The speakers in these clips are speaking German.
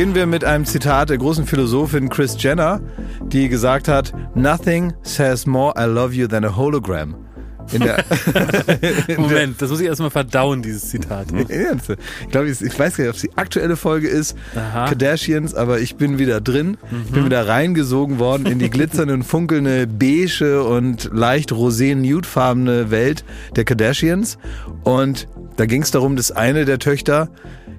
Beginnen wir mit einem Zitat der großen Philosophin Chris Jenner, die gesagt hat, Nothing says more I love you than a hologram. In der Moment, das muss ich erstmal verdauen, dieses Zitat. ich glaube, ich, weiß gar nicht, ob es die aktuelle Folge ist, Aha. Kardashians, aber ich bin wieder drin. Mhm. Ich bin mhm. wieder reingesogen worden in die glitzernde und funkelnde beige und leicht rosé-nudefarbene Welt der Kardashians. Und da ging es darum, dass eine der Töchter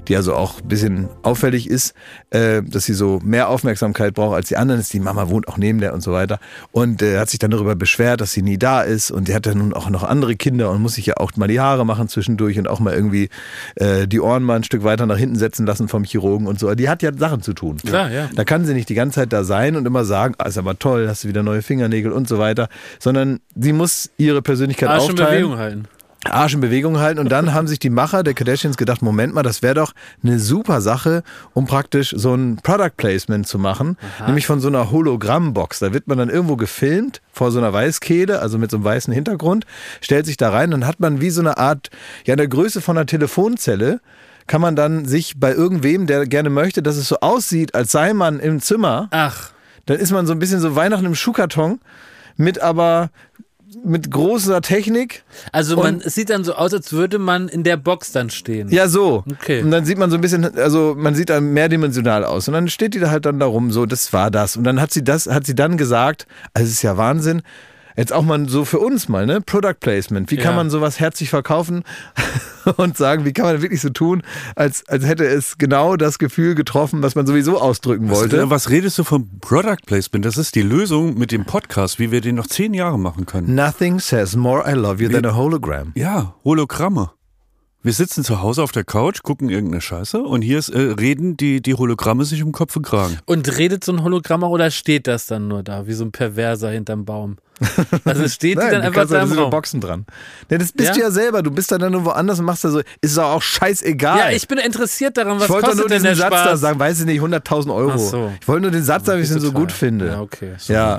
die also auch ein bisschen auffällig ist, äh, dass sie so mehr Aufmerksamkeit braucht als die anderen. Die Mama wohnt auch neben der und so weiter. Und äh, hat sich dann darüber beschwert, dass sie nie da ist. Und die hat dann nun auch noch andere Kinder und muss sich ja auch mal die Haare machen zwischendurch und auch mal irgendwie äh, die Ohren mal ein Stück weiter nach hinten setzen lassen vom Chirurgen und so. Die hat ja Sachen zu tun. Klar, ja. Da kann sie nicht die ganze Zeit da sein und immer sagen, ah, ist aber toll, hast du wieder neue Fingernägel und so weiter, sondern sie muss ihre Persönlichkeit Arsch aufteilen. Bewegung halten. Arsch in Bewegung halten. Und dann haben sich die Macher der Kardashians gedacht, Moment mal, das wäre doch eine super Sache, um praktisch so ein Product Placement zu machen. Aha. Nämlich von so einer Hologrammbox. Da wird man dann irgendwo gefilmt vor so einer Weißkehle, also mit so einem weißen Hintergrund, stellt sich da rein und hat man wie so eine Art, ja, in der Größe von einer Telefonzelle, kann man dann sich bei irgendwem, der gerne möchte, dass es so aussieht, als sei man im Zimmer. Ach. Dann ist man so ein bisschen so Weihnachten im Schuhkarton mit aber mit großer Technik. Also man, es sieht dann so aus, als würde man in der Box dann stehen. Ja, so. Okay. Und dann sieht man so ein bisschen, also man sieht dann mehrdimensional aus. Und dann steht die da halt dann da rum, so, das war das. Und dann hat sie das, hat sie dann gesagt, also es ist ja Wahnsinn, Jetzt auch mal so für uns mal, ne? Product Placement. Wie kann ja. man sowas herzlich verkaufen und sagen, wie kann man wirklich so tun, als, als hätte es genau das Gefühl getroffen, was man sowieso ausdrücken wollte. Was, was redest du von Product Placement? Das ist die Lösung mit dem Podcast, wie wir den noch zehn Jahre machen können. Nothing says more I love you than a hologram. Ja, Hologramme. Wir sitzen zu Hause auf der Couch, gucken irgendeine Scheiße und hier ist, äh, reden die, die Hologramme sich um Kopf und Kragen. Und redet so ein Hologramm oder steht das dann nur da, wie so ein Perverser hinterm Baum? Also steht Nein, die dann einfach da im Raum. Boxen dran. Ja, das bist ja? du ja selber. Du bist dann nur woanders und machst da so, ist doch auch scheißegal. Ja, ich bin interessiert daran, was ich wollte kostet nur diesen Satz da sagen, weiß ich nicht, 100.000 Euro. So. Ich wollte nur den Satz sagen, wie ich den so gut finde. Ja, okay. So ja,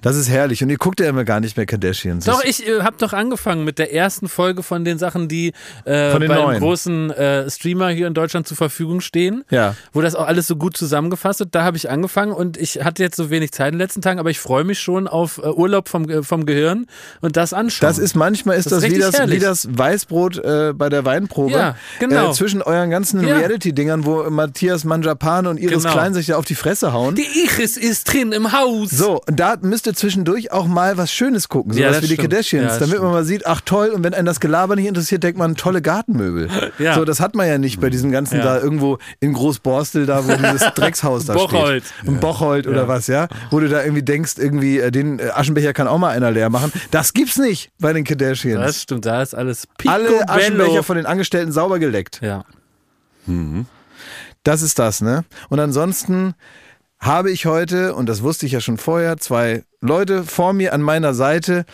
das ist herrlich. Und ihr guckt ja immer gar nicht mehr Kardashians. Doch, ich äh, habe doch angefangen mit der ersten Folge von den Sachen, die äh, bei einem großen äh, Streamer hier in Deutschland zur Verfügung stehen. Ja. Wo das auch alles so gut zusammengefasst wird. Da habe ich angefangen und ich hatte jetzt so wenig Zeit in den letzten Tagen, aber ich freue mich schon auf äh, Urlaub vom, äh, vom Gehirn und das anschauen. Das ist manchmal ist das, das ist wie, das, wie das Weißbrot äh, bei der Weinprobe. Ja, genau. Äh, zwischen euren ganzen ja. Reality-Dingern, wo Matthias Manjapan und Iris genau. Klein sich ja auf die Fresse hauen. Die Iris ist drin im Haus. So, und da müsst ihr zwischendurch auch mal was Schönes gucken, sowas ja, wie die Kardashians, damit stimmt. man mal sieht, ach toll, und wenn einen das Gelaber nicht interessiert, denkt man, tolle Gartenmöbel. So, das hat man ja nicht bei diesem ganzen da irgendwo in Großborstel da, wo dieses Dreckshaus da Bocholt. steht. Ein Bocholt oder was, ja? Wo du da irgendwie denkst, irgendwie, äh, den äh, Aschenbecher kann auch mal einer leer machen. Das gibt's nicht bei den Kardashians. Das stimmt, da ist alles Alle Aschenbecher von den Angestellten sauber geleckt. Ja. Mhm. Das ist das, ne? Und ansonsten habe ich heute, und das wusste ich ja schon vorher, zwei Leute vor mir an meiner Seite,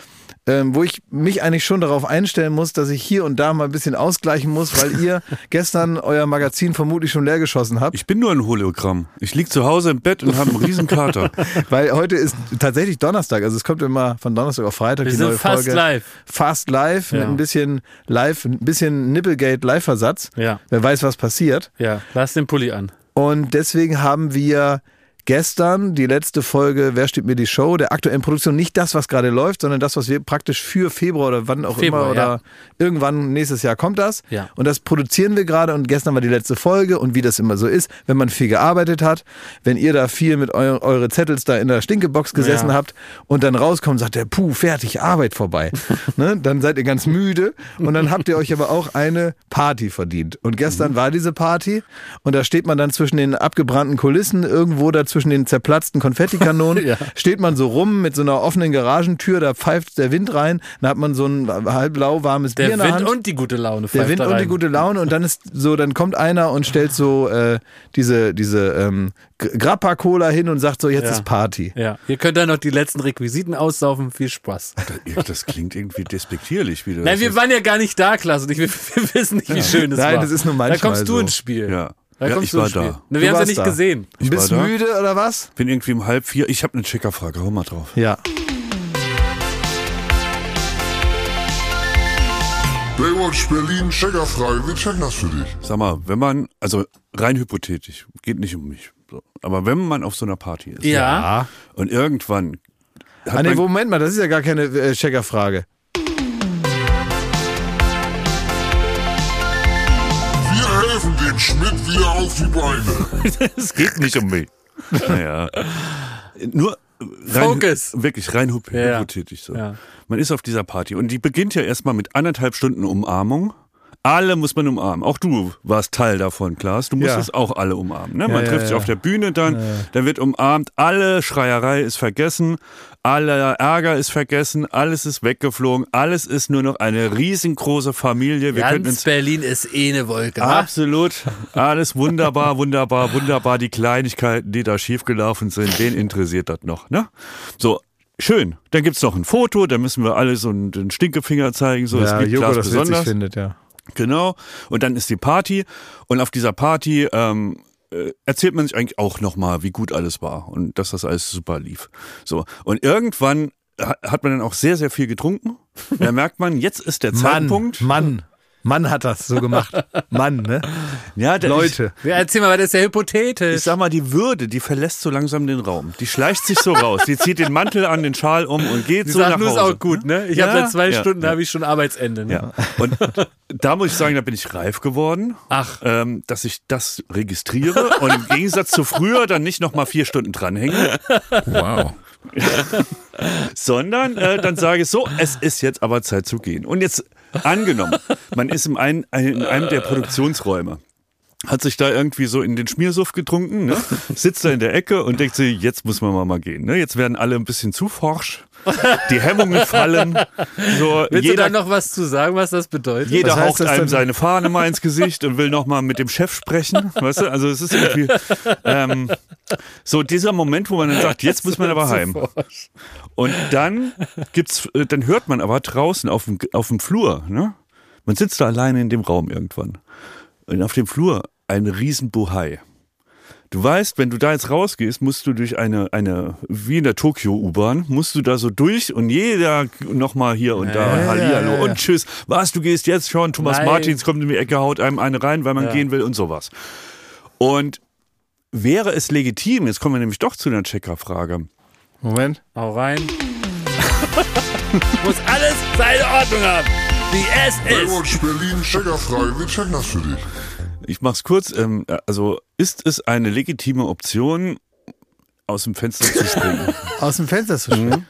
ähm, wo ich mich eigentlich schon darauf einstellen muss, dass ich hier und da mal ein bisschen ausgleichen muss, weil ihr gestern euer Magazin vermutlich schon leer geschossen habt. Ich bin nur ein Hologramm. Ich liege zu Hause im Bett und habe einen riesen Kater. weil heute ist tatsächlich Donnerstag, also es kommt immer von Donnerstag auf Freitag Wir die neue fast Folge. live. Fast live ja. mit ein bisschen live, ein bisschen Nipplegate Live-Versatz. Ja. Wer weiß, was passiert. Ja, lass den Pulli an. Und deswegen haben wir gestern die letzte Folge Wer steht mir die Show der aktuellen Produktion. Nicht das, was gerade läuft, sondern das, was wir praktisch für Februar oder wann auch Februar, immer oder ja. irgendwann nächstes Jahr kommt das. Ja. Und das produzieren wir gerade und gestern war die letzte Folge und wie das immer so ist, wenn man viel gearbeitet hat, wenn ihr da viel mit eu eure Zettels da in der Stinkebox gesessen ja. habt und dann rauskommt sagt der, puh, fertig, Arbeit vorbei. ne? Dann seid ihr ganz müde und dann habt ihr euch aber auch eine Party verdient. Und gestern mhm. war diese Party und da steht man dann zwischen den abgebrannten Kulissen irgendwo dazwischen zwischen den zerplatzten Konfettikanonen, ja. steht man so rum mit so einer offenen Garagentür, da pfeift der Wind rein, dann hat man so ein halb lauwarmes der Bier in der Wind Hand. und die gute Laune. Der Wind und die gute Laune und dann ist so, dann kommt einer und stellt so äh, diese, diese ähm, Grappa-Cola hin und sagt so, jetzt ja. ist Party. Ja, ihr könnt dann noch die letzten Requisiten aussaufen. Viel Spaß. Das, das klingt irgendwie despektierlich. Wie Nein, wir waren ja gar nicht da, Klaas, und ich, wir, wir wissen nicht, wie schön es Nein, war. Nein, das ist nur manchmal Da kommst so. du ins Spiel. Ja. Da ja, ich war da. Ne, wir haben sie nicht da. gesehen. Ich Bist müde oder was? Bin irgendwie um halb vier. Ich habe eine Checkerfrage. Hau mal drauf. Ja. Baywatch Berlin, Checkerfrage, wir checken das für dich. Sag mal, wenn man, also rein hypothetisch, geht nicht um mich, so, aber wenn man auf so einer Party ist Ja. und irgendwann hat Ah, nee, man, Moment mal, das ist ja gar keine äh, Checkerfrage. Dem Schmidt wieder auf die Beine. es geht nicht um mich. Naja, nur rein, Focus. wirklich rein hyp Ja. hypothetisch so. Ja. Man ist auf dieser Party und die beginnt ja erstmal mit anderthalb Stunden Umarmung. Alle muss man umarmen. Auch du warst Teil davon, Klaas. Du musstest auch alle umarmen. Ne? Man ja, trifft sich ja. auf der Bühne dann, dann wird umarmt, alle Schreierei ist vergessen, aller Ärger ist vergessen, alles ist weggeflogen, alles ist nur noch eine riesengroße Familie. Wir Ganz Berlin ist eh eine Wolke. Absolut. Alles wunderbar, wunderbar, wunderbar. Die Kleinigkeiten, die da schiefgelaufen sind, den interessiert das noch. Ne? So, schön. Dann gibt's noch ein Foto, da müssen wir alle so einen, den Stinkefinger zeigen. So, es ja, gibt Joko Klaas das witzig besonders. findet, ja. Genau. Und dann ist die Party. Und auf dieser Party ähm, äh, erzählt man sich eigentlich auch nochmal, wie gut alles war und dass das alles super lief. So. Und irgendwann ha- hat man dann auch sehr, sehr viel getrunken. Da merkt man, jetzt ist der Mann, Zeitpunkt. Mann, Mann hat das so gemacht. Mann, ne? Ja, Leute. Ja, erzähl mal, weil das ist ja hypothetisch. Ich sag mal, die Würde, die verlässt so langsam den Raum. Die schleicht sich so raus. Die zieht den Mantel an, den Schal um und geht Die so nach Hause. ist auch gut, ne? Ich Ja, habe seit zwei ja, Stunden ja. habe ich schon Arbeitsende. Ne? Ja. Und da muss ich sagen, da bin ich reif geworden. Ach. Ähm, dass ich das registriere und im Gegensatz zu früher dann nicht nochmal vier Stunden dranhänge, Wow. sondern äh, dann sage ich so, es ist jetzt aber Zeit zu gehen. Und jetzt angenommen, man ist in, ein, in einem der Produktionsräume. Hat sich da irgendwie so in den Schmiersuff getrunken, ne? sitzt da in der Ecke und denkt sich, jetzt muss man mal, gehen. Ne? Jetzt werden alle ein bisschen zu forsch, die Hemmungen fallen. So, Willst jeder, du da noch was zu sagen, was das bedeutet? jeder Was haucht einem denn? seine Fahne mal ins Gesicht und will noch mal mit dem Chef sprechen. Weißt du? Also es ist irgendwie ähm, so dieser Moment, wo man dann sagt, jetzt muss man aber heim. Und dann gibt's, äh, dann hört man aber draußen auf dem, auf dem Flur, ne? Man sitzt da alleine in dem Raum irgendwann. Und auf dem Flur ein riesen Bohai. Du weißt, wenn du da jetzt rausgehst, musst du durch eine, eine wie in der Tokio-U-Bahn, musst du da so durch und jeder nochmal hier und da und Ja, Hallihallo ja, ja. und tschüss. Was, du gehst jetzt schon? Thomas Nein. Martins kommt in die Ecke, haut einem eine rein, weil man Ja. gehen will und sowas. Und wäre es legitim, jetzt kommen wir nämlich doch zu einer Checkerfrage, Moment. Hau rein. Muss alles seine Ordnung haben. Wie es ist. Baywatch Berlin, Checkerfrage, wir checken das für dich. Ich mach's kurz. Ähm, also ist es eine legitime Option, aus dem Fenster zu springen? Aus dem Fenster zu springen.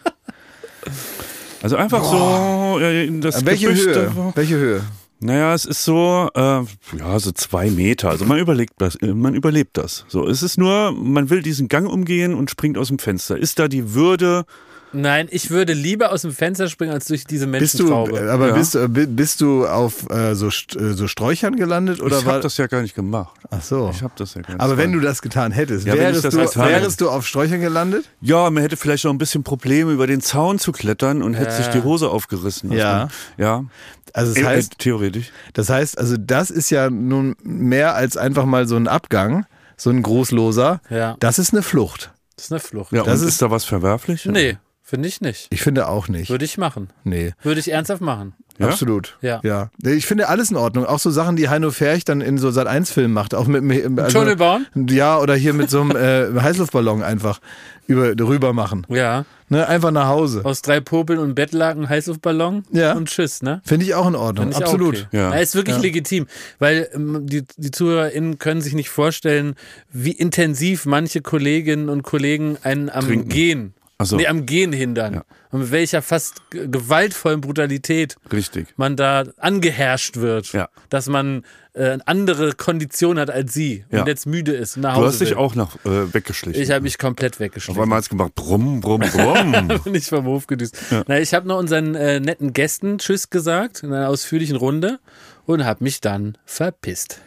Also einfach so äh, in das Welche Gebüsch Höhe? Welche Höhe? Naja, es ist so, äh, ja, so zwei Meter. Also man überlegt das, äh, man überlebt das. So, es ist nur, man will diesen Gang umgehen und springt aus dem Fenster. Ist da die Würde? Nein, ich würde lieber aus dem Fenster springen, als durch diese Bist du, Menschentraube. aber Ja. bist, du- bi- bist du auf äh, so, äh, so Sträuchern gelandet oder ich war habe das ja gar nicht gemacht. Ach so. Ich habe das ja gar nicht. Aber wenn du das getan hättest, Ja, das du, wärest du auf Sträuchern gelandet? ja, man hätte vielleicht noch ein bisschen Probleme über den Zaun zu klettern und hätte sich die Hose aufgerissen. Also, Ja. ja. Also das Äh, heißt, äh, theoretisch. das heißt, also das ist ja nun mehr als einfach mal so ein Abgang, so ein großloser. Ja. Das ist eine Flucht. Das ist eine Flucht. Ja, Das und ist- ist, da was verwerflich? Nee, finde ich nicht. Ich finde auch nicht. Würde ich machen. Nee. Würde ich ernsthaft machen. Ja? Absolut. Ja. ja. Ich finde alles in Ordnung. Auch so Sachen, die Heino Ferch dann in so Sat1-Filmen macht. Auch mit also, Tunnel bauen? Ja, oder hier mit so einem äh, Heißluftballon einfach über, rüber machen. Ja. Ne? Einfach nach Hause. Aus drei Popeln und Bettlaken, Heißluftballon Ja. und Tschüss, ne? Finde ich auch in Ordnung. Absolut. Okay. Ja. Ja. ist wirklich Ja. legitim, weil ähm, die, die ZuhörerInnen können sich nicht vorstellen, wie intensiv manche Kolleginnen und Kollegen einen am Trinken. Gehen, so. nee, am Gehen hindern. Ja. Und mit welcher fast ge- gewaltvollen Brutalität Richtig. man da angeherrscht wird, Ja. dass man äh, eine andere Kondition hat als sie Ja. und jetzt müde ist nach Du Hause hast dich will. auch noch äh, weggeschlichen. Ich habe mich komplett Auf weggeschlichen. einmal hat's gemacht, brumm, brumm, brumm. nicht vom Hof gedüst. Na, ich habe noch unseren äh, netten Gästen Tschüss gesagt in einer ausführlichen Runde und habe mich dann verpisst.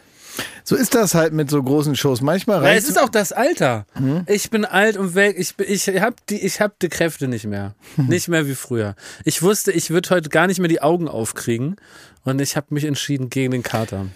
So ist das halt mit so großen Shows. Manchmal Ja, reicht es ist auch das Alter. Hm? Ich bin alt und weg. Ich, ich habe die, ich hab die Kräfte nicht mehr. Nicht mehr wie früher. Ich wusste, ich würde heute gar nicht mehr die Augen aufkriegen und ich habe mich entschieden gegen den Kater.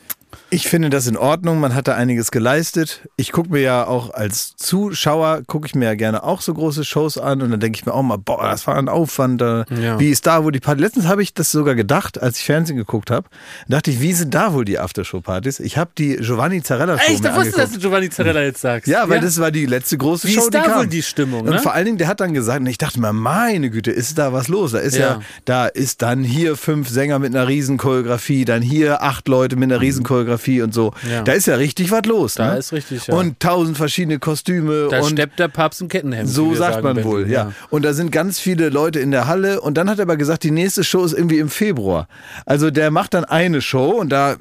Ich finde das in Ordnung. Man hat da einiges geleistet. Ich gucke mir ja auch als Zuschauer, gucke ich mir ja gerne auch so große Shows an und dann denke ich mir auch mal, boah, das war ein Aufwand. Da. Ja. Wie ist da wohl die Party? Letztens habe ich das sogar gedacht, als ich Fernsehen geguckt habe. dachte ich, wie sind da wohl die Aftershow-Partys? Ich habe die Giovanni Zarella Show Echt, ich wusste, dass angeguckt. du Giovanni Zarella jetzt sagst. Ja, weil das war die letzte große Wie Show, ist da die kam. wohl die Stimmung, ne? Und vor allen Dingen, der hat dann gesagt, und ich dachte mir, meine Güte, ist da was los? Da ist ja, Ja. da ist dann hier fünf Sänger mit einer Riesenchoreografie, dann hier acht Leute mit einer Riesenchoreografie und so. Ja. Da ist ja richtig was los. Da ne? ist richtig, ja. Und tausend verschiedene Kostüme Da und steppt der Papst im Kettenhemd. so sagt man wohl, Berlin, ja. Und da sind ganz viele Leute in der Halle und dann hat er aber gesagt, die nächste Show ist irgendwie im Februar. Also der macht dann eine Show und da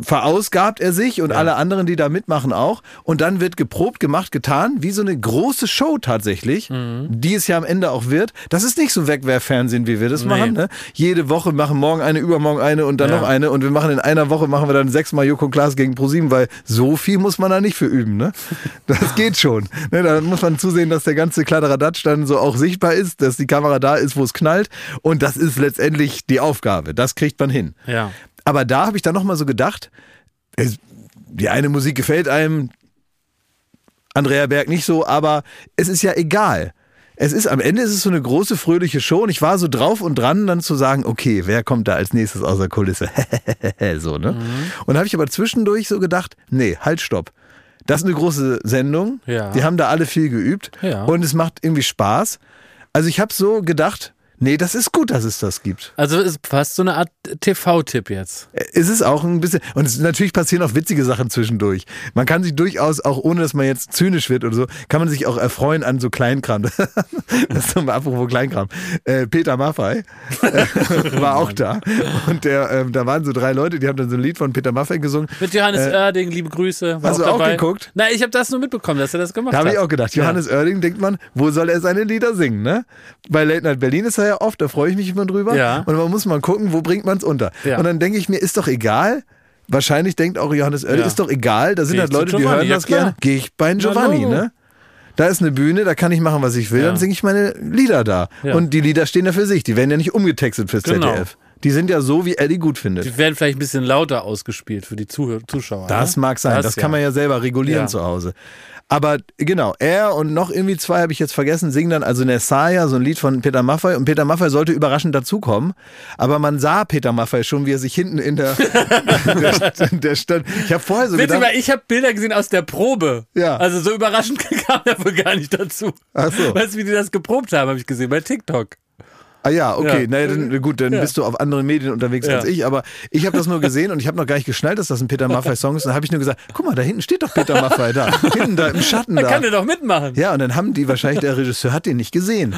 verausgabt er sich und alle anderen, die da mitmachen auch und dann wird geprobt, gemacht, getan, wie so eine große Show tatsächlich, Mhm. die es ja am Ende auch wird. Das ist nicht so Wegwerffernsehen, wie wir das machen. Ne? Jede Woche machen morgen eine, übermorgen eine und dann Ja. noch eine und wir machen in einer Woche machen wir dann sechsmal Joko Klaas gegen ProSieben, weil so viel muss man da nicht für üben. Ne? Das geht schon. Ne? Da muss man zusehen, dass der ganze Kladderadatsch dann so auch sichtbar ist, dass die Kamera da ist, wo es knallt und das ist letztendlich die Aufgabe. Das kriegt man hin. Ja. Aber da habe ich dann nochmal so gedacht, es, die eine Musik gefällt einem, Andrea Berg nicht so, aber es ist ja egal. Es ist am Ende ist es so eine große fröhliche Show und ich war so drauf und dran, dann zu sagen, okay, wer kommt da als nächstes aus der Kulisse? so, ne? Und habe ich aber zwischendurch so gedacht, nee, halt, stopp. Das ist eine große Sendung. Ja. Die haben da alle viel geübt Ja. und es macht irgendwie Spaß. Also ich habe so gedacht, nee, das ist gut, dass es das gibt. Also ist fast so eine Art TV-Tipp jetzt. Es ist auch ein bisschen, und es, natürlich passieren auch witzige Sachen zwischendurch. Man kann sich durchaus, auch ohne dass man jetzt zynisch wird oder so, kann man sich auch erfreuen an so Kleinkram. das ist apropos Kleinkram. Äh, Peter Maffei äh, war auch da. Und der, ähm, da waren so drei Leute, die haben dann so ein Lied von Peter Maffei gesungen. Mit Johannes Oerding, liebe Grüße. Äh, hast du auch dabei. geguckt? Nein, ich habe das nur mitbekommen, dass er das gemacht Da habe hat. ich auch gedacht, Johannes Oerding, denkt man, wo soll er seine Lieder singen, ne? Bei Late Night Berlin ist er ja oft, da freue ich mich immer drüber. Ja. Und man muss mal gucken, wo bringt man es unter. Ja. Und dann denke ich mir, ist doch egal. Wahrscheinlich denkt auch Johannes Oerding, Ja. ist doch egal. Da sind Geh halt Leute, die hören ja das gerne. Gehe ich bei Giovanni, ne? Da ist eine Bühne, da kann ich machen, was ich will, Ja. dann singe ich meine Lieder da. Ja. Und die Lieder stehen ja für sich, die werden ja nicht umgetextet fürs Genau. ZDF. Die sind ja so, wie Eddie gut findet. Die werden vielleicht ein bisschen lauter ausgespielt für die Zuhör Zuschauer. Das ne? mag sein, das, kann man ja selber regulieren Ja. zu Hause. Aber genau, er und noch irgendwie zwei habe ich jetzt vergessen, singen dann also Nessaya, so ein Lied von Peter Maffay. Und Peter Maffay sollte überraschend dazukommen. Aber man sah Peter Maffay schon, wie er sich hinten in der, der, der stand. Ich habe vorher so Witzig, gedacht, weil ich habe Bilder gesehen aus der Probe. Ja. Also so überraschend kam er wohl gar nicht dazu. Ach so. Weißt du, wie die das geprobt haben, habe ich gesehen bei TikTok. Ah ja, okay, Ja. naja, dann, gut, dann Ja. bist du auf anderen Medien unterwegs Ja. als ich. Aber ich habe das nur gesehen und ich habe noch gar nicht geschnallt, dass das ein Peter Maffay-Song ist. Und dann habe ich nur gesagt, guck mal, da hinten steht doch Peter Maffay da. hinten da im Schatten Da da. kann er doch mitmachen. Ja, und dann haben die wahrscheinlich, der Regisseur hat den nicht gesehen.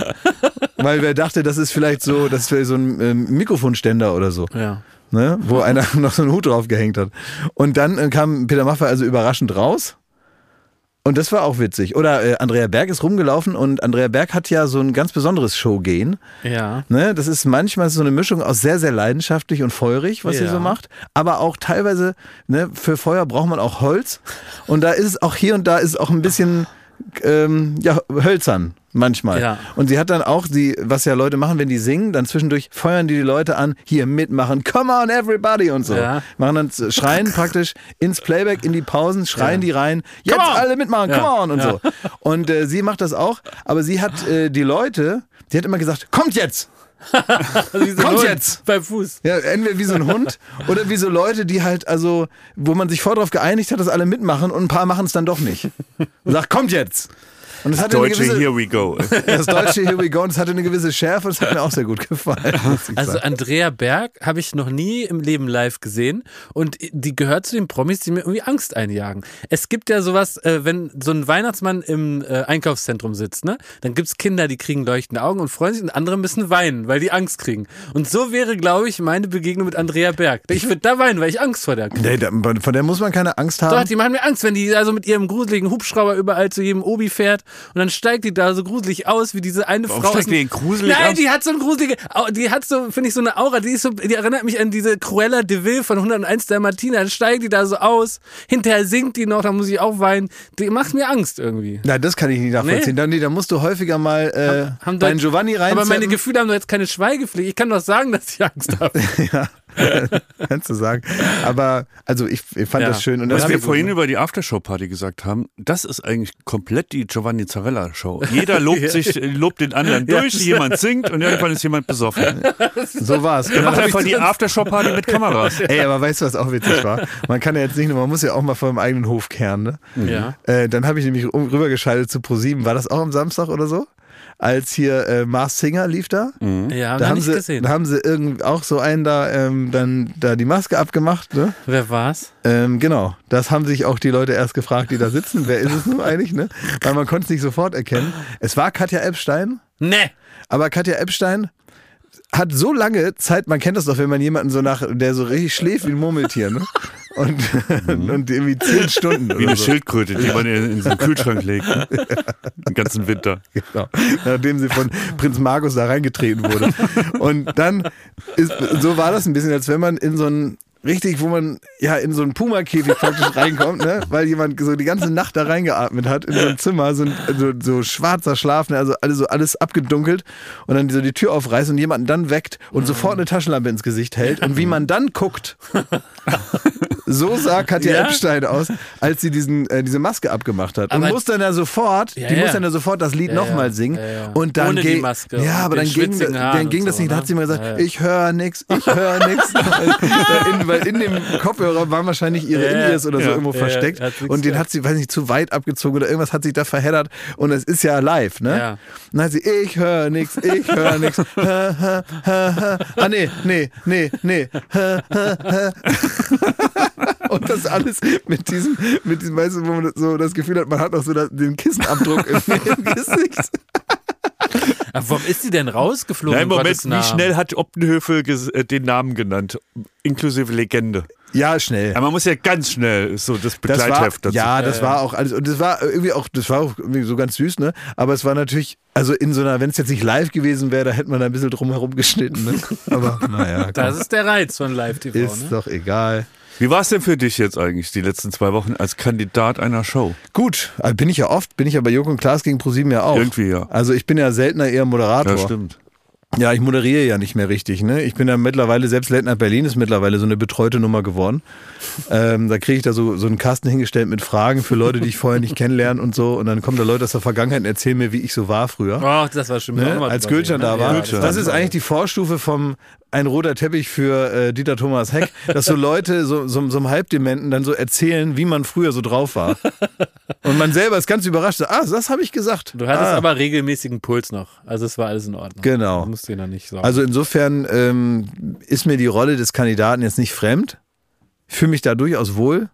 Weil wer dachte, das ist vielleicht so, das wäre so ein ähm, Mikrofonständer oder so. Ja. Ne? Wo einer noch so einen Hut drauf gehängt hat. Und dann äh, kam Peter Maffay also überraschend raus. Und das war auch witzig. Oder äh, Andrea Berg ist rumgelaufen und Andrea Berg hat ja so ein ganz besonderes Showgehen. Ja. Ne, das ist manchmal so eine Mischung aus sehr, sehr leidenschaftlich und feurig, was sie Ja. so macht. Aber auch teilweise, ne, für Feuer braucht man auch Holz. Und da ist es auch hier und da ist es auch ein bisschen ähm, ja, hölzern manchmal. Ja. Und sie hat dann auch, die, was ja Leute machen, wenn die singen, dann zwischendurch feuern die die Leute an, hier mitmachen, come on everybody und so. Ja. Machen dann, schreien praktisch ins Playback, in die Pausen, schreien Ja. die rein, jetzt alle mitmachen, come on und so. Und äh, sie macht das auch, aber sie hat äh, die Leute, die hat immer gesagt, kommt jetzt! So Kommt Hund jetzt! Beim Fuß. Ja, entweder wie so ein Hund oder wie so Leute, die halt, also, wo man sich vorher darauf geeinigt hat, dass alle mitmachen und ein paar machen es dann doch nicht. Und sagt, kommt jetzt! Und das hatte eine Deutsche, gewisse, here we go. das deutsche Here we go, und das hatte eine gewisse Schärfe und das hat mir auch sehr gut gefallen. Also. Andrea Berg habe ich noch nie im Leben live gesehen und die gehört zu den Promis, die mir irgendwie Angst einjagen. Es gibt ja sowas, äh, wenn so ein Weihnachtsmann im äh, Einkaufszentrum sitzt, ne, dann gibt's Kinder, die kriegen leuchtende Augen und freuen sich und andere müssen weinen, weil die Angst kriegen. Und so wäre, glaube ich, meine Begegnung mit Andrea Berg. Ich würde da weinen, weil ich Angst vor der kriege. Nee, da, von der muss man keine Angst haben. Doch, die machen mir Angst, wenn die also mit ihrem gruseligen Hubschrauber überall zu jedem Obi fährt und dann steigt die da so gruselig aus, wie diese eine Warum Frau. steigt die denn gruselig Nein, aus? die hat so eine gruselige, die hat so, finde ich, so eine Aura, die ist so, die erinnert mich an diese Cruella de Vil von 101 der Martina. Dann steigt die da so aus, hinterher singt die noch, da muss ich auch weinen. Die macht mir Angst irgendwie. Nein, das kann ich nicht nachvollziehen. Da, nee, da musst du häufiger mal äh, Haben bei doch- Giovanni rein. Aber meine Gefühle haben doch jetzt keine Schweigepflicht. Ich kann doch sagen, dass ich Angst habe. ja. kannst du sagen. Aber also ich, ich fand Ja. das schön. Und Was wir vorhin über die Aftershow-Party gesagt haben, das ist eigentlich komplett die Giovanni Zarella-Show. Jeder lobt sich, lobt den anderen durch, jemand singt und irgendwann ist jemand besoffen. so war's. Mach hab einfach die Aftershow-Party mit Kameras. Ey, aber weißt du, was auch witzig war? Man kann ja jetzt nicht nur, man muss ja auch mal vor dem eigenen Hof kehren, ne? Ja. Äh, dann habe ich nämlich rübergeschaltet zu ProSieben. War das auch am Samstag oder so? Als hier äh, Mars Singer lief da? Ja, Da hab haben, ich sie, gesehen. da haben sie irgend auch so einen da, ähm, dann da die Maske abgemacht, ne? Wer war's? Ähm, genau, das haben sich auch die Leute erst gefragt, die da sitzen. Wer ist es nun eigentlich, ne? Weil man konnte es nicht sofort erkennen. Es war Katja Epstein, Ne. aber Katja Epstein hat so lange Zeit, man kennt das doch, wenn man jemanden so nach, der so richtig schläft wie ein Murmeltier, ne? Und, und irgendwie zehn Stunden. Wie oder eine so. Schildkröte, die man in, in so einen Kühlschrank legt. Ne? Den ganzen Winter. Genau. Nachdem sie von Prinz Markus da reingetreten wurde. Und dann ist, so war das ein bisschen, als wenn man in so einen richtig, wo man ja in so einen Puma-Käfig praktisch reinkommt, ne? weil jemand so die ganze Nacht da reingeatmet hat in so ein Zimmer, so, ein, so, so schwarzer Schlaf, ne? also alles so alles abgedunkelt und dann so die Tür aufreißt und jemanden dann weckt und sofort eine Taschenlampe ins Gesicht hält und wie man dann guckt, so sah Katja Ja? Epstein aus, als sie diesen, äh, diese Maske abgemacht hat. Aber- und muss dann ja sofort, Ja, die ja. muss dann ja sofort das Lied Ja, nochmal singen. Und dann Ohne die ging- Maske Ja, aber dann ging, dann ging das so, nicht. Da ne? hat sie immer gesagt, ich höre nix, ich höre nix. weil, in, dem Kopfhörer waren wahrscheinlich ihre Ja. In-Ears oder so Ja. irgendwo Ja, versteckt. Und den hat sie, weiß nicht, zu weit abgezogen oder irgendwas hat sich da verheddert. Und es ist ja live, ne? Ja. Und dann hat sie, ich höre nix, ich höre nix. Ha, ha, ha. Ah, nee, nee, nee, nee. Und das alles mit diesem, mit diesem, weißt du, wo man so das Gefühl hat, man hat noch so den Kissenabdruck im, im Gesicht. Aber warum ist sie denn rausgeflogen? Nein, in Moment, wie schnell hat Optenhöfel äh, den Namen genannt? Inklusive Legende. Ja, schnell. Ja, man muss ja ganz schnell so das Das war, Begleitheft dazu. ja, das war auch alles. Und das war irgendwie auch, das war auch irgendwie so ganz süß, ne? Aber es war natürlich, also in so einer, wenn es jetzt nicht live gewesen wäre, da hätte man da ein bisschen drum herum geschnitten, ne? Aber naja, Das ist der Reiz von Live-TV, ist ne? doch egal. Wie war es denn für dich jetzt eigentlich die letzten zwei Wochen als Kandidat einer Show? Gut, also bin ich ja oft, bin ich ja bei Joko und Klaas gegen ProSieben ja auch. Irgendwie, ja. Also ich bin ja seltener eher Moderator. Ja, stimmt. Ja, ich moderiere ja nicht mehr richtig. Ne? Ich bin ja mittlerweile, selbst Night Berlin ist mittlerweile so eine betreute Nummer geworden. Ähm, da kriege ich da so, so einen Kasten hingestellt mit Fragen für Leute, die ich vorher nicht kennenlerne und so. Und dann kommen da Leute aus der Vergangenheit und erzählen mir, wie ich so war früher. Oh, das war schon Ne? Als Gülcan da war. Gülcan. Das ist eigentlich die Vorstufe vom ein roter Teppich für äh, Dieter Thomas Heck, dass so Leute so, so, so einem Halbdementen dann so erzählen, wie man früher so drauf war. Und man selber ist ganz überrascht. So, ah, das habe ich gesagt. Du hattest ah. aber regelmäßigen Puls noch. Also es war alles in Ordnung. Genau. Du musst dir noch nicht sagen. Also insofern ähm, ist mir die Rolle des Kandidaten jetzt nicht fremd. Ich fühle mich da durchaus wohl.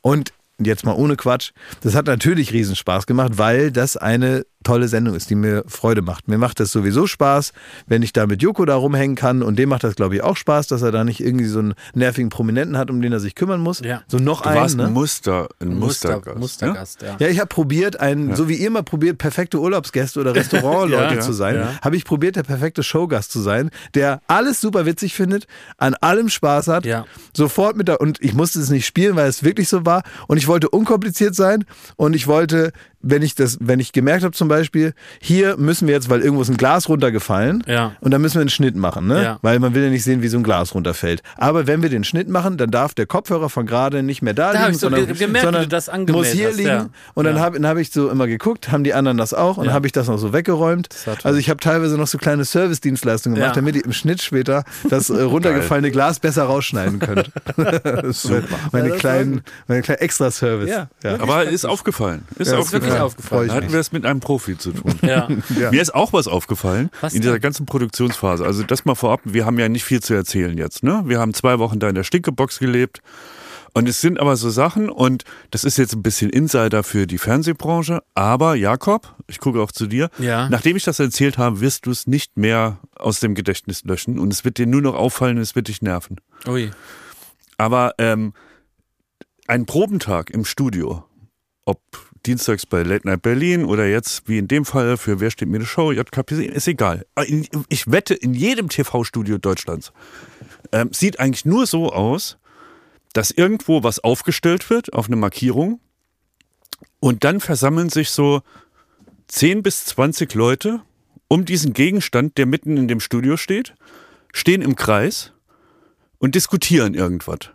Und jetzt mal ohne Quatsch, das hat natürlich Riesenspaß gemacht, weil das eine tolle Sendung ist, die mir Freude macht. Mir macht das sowieso Spaß, wenn ich da mit Joko da rumhängen kann und dem macht das, glaube ich, auch Spaß, dass er da nicht irgendwie so einen nervigen Prominenten hat, um den er sich kümmern muss. Ja. So noch Du einen. warst ne? ein Muster, ein Muster, Mustergast. Mustergast, ja. Ja, ich habe probiert, ein, so wie ihr mal probiert, perfekte Urlaubsgäste oder Restaurantleute Ja, zu sein, ja. habe ich probiert, der perfekte Showgast zu sein, der alles super witzig findet, an allem Spaß hat, Ja. sofort mit der, und ich musste es nicht spielen, weil es wirklich so war, und ich wollte unkompliziert sein und ich wollte, wenn ich das, wenn ich gemerkt habe zum Beispiel, hier müssen wir jetzt, weil irgendwo ist ein Glas runtergefallen, Ja. und dann müssen wir einen Schnitt machen, ne? Ja. Weil man will ja nicht sehen, wie so ein Glas runterfällt. Aber wenn wir den Schnitt machen, dann darf der Kopfhörer von gerade nicht mehr da, Da liegen, so sondern, ge- gemerkt, sondern das muss hier hast, liegen. ja. Und dann Ja. habe hab ich so immer geguckt, haben die anderen das auch und Ja. dann habe ich das noch so weggeräumt. Also ich habe teilweise noch so kleine Service-Dienstleistungen gemacht, Ja. damit ihr im Schnitt später das äh, runtergefallene Glas besser rausschneiden könnt. das ist meine das kleinen, meine kleinen Extra-Service. Ja. Aber ist aufgefallen. Ist Ja, ist aufgefallen. wirklich aufgefallen. Da hatten wir es mit einem Profi zu tun. Ja. Ja. Mir ist auch was aufgefallen Was in dieser ganzen Produktionsphase. Also das mal vorab, wir haben ja nicht viel zu erzählen jetzt. Ne? Wir haben zwei Wochen da in der Stinkebox gelebt. Und es sind aber so Sachen, und das ist jetzt ein bisschen Insider für die Fernsehbranche, aber Jakob, ich gucke auch zu dir, Ja. nachdem ich das erzählt habe, wirst du es nicht mehr aus dem Gedächtnis löschen und es wird dir nur noch auffallen und es wird dich nerven. Ui. Aber ähm, ein Probentag im Studio, ob dienstags bei Late Night Berlin oder jetzt wie in dem Fall für Wer steht mir eine Show, JKP, ist egal. Ich wette, in jedem TV-Studio Deutschlands ähm, sieht eigentlich nur so aus, dass irgendwo was aufgestellt wird auf eine Markierung und dann versammeln sich so 10 bis 20 Leute um diesen Gegenstand, der mitten in dem Studio steht, stehen im Kreis und diskutieren irgendwas.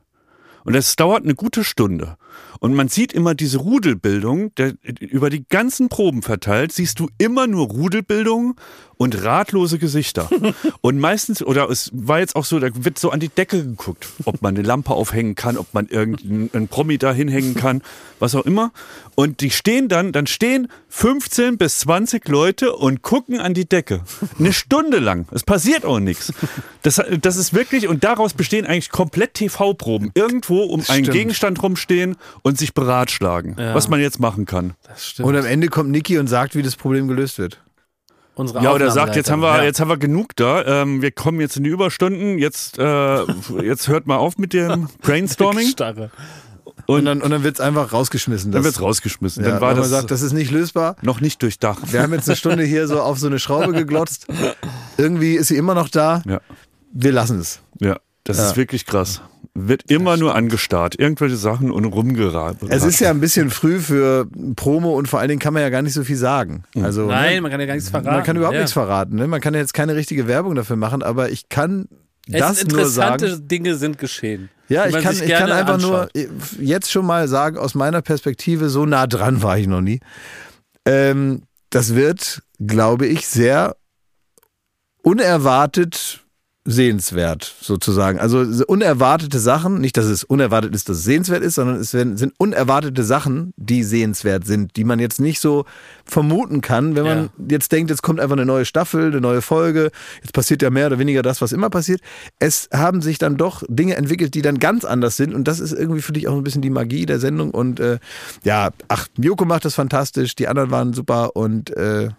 Und das dauert eine gute Stunde. Und man sieht immer diese Rudelbildung, der, über die ganzen Proben verteilt, siehst du immer nur Rudelbildung und ratlose Gesichter. und meistens, oder es war jetzt auch so, da wird so an die Decke geguckt, ob man eine Lampe aufhängen kann, ob man irgendeinen Promi da hinhängen kann, was auch immer. Und die stehen dann, dann stehen 15 bis 20 Leute und gucken an die Decke. Eine Stunde lang. Es passiert auch nichts. Das, das ist wirklich, und daraus bestehen eigentlich komplett TV-Proben. Irgendwo um einen. Gegenstand rumstehen und sich beratschlagen, Ja. was man jetzt machen kann. Das stimmt. Und am Ende kommt Niki und sagt, wie das Problem gelöst wird. Unsere Ja, oder sagt, jetzt haben wir, Aufnahmeleiterin. jetzt haben wir genug da. Ähm, wir kommen jetzt in die Überstunden. Jetzt, äh, jetzt hört mal auf mit dem Brainstorming. Starre. Und, dann, und dann wird es einfach rausgeschmissen. Dann Das- wird's rausgeschmissen. Ja, dann war weil man das, sagt, das ist nicht lösbar. noch nicht durchdacht. Wir haben jetzt eine Stunde hier so auf so eine Schraube geglotzt. Irgendwie ist sie immer noch da. Ja, Wir lassen es. ja. Das Ja. ist wirklich krass. Wird immer nur angestarrt. Irgendwelche Sachen und rumgeraten. Es ist ja ein bisschen früh für Promo und vor allen Dingen kann man ja gar nicht so viel sagen. Also, Nein, ne, man kann ja gar nichts verraten. man kann überhaupt ja. nichts verraten. Ne? Man kann ja jetzt keine richtige Werbung dafür machen, aber ich kann Es das sind nur interessante sagen. Dinge sind geschehen. Ja, ich kann, ich kann einfach anschaut. nur jetzt schon mal sagen, aus meiner Perspektive, so nah dran war ich noch nie. Ähm, das wird, glaube ich, sehr unerwartet sehenswert, sozusagen. Also so unerwartete Sachen, nicht, dass es unerwartet ist, dass es sehenswert ist, sondern es werden, sind unerwartete Sachen, die sehenswert sind, die man jetzt nicht so vermuten kann, wenn man Ja. jetzt denkt, jetzt kommt einfach eine neue Staffel, eine neue Folge, jetzt passiert ja mehr oder weniger das, was immer passiert. Es haben sich dann doch Dinge entwickelt, die dann ganz anders sind und das ist irgendwie für dich auch ein bisschen die Magie der Sendung und äh, ja, ach, Joko macht das fantastisch, die anderen waren super und äh,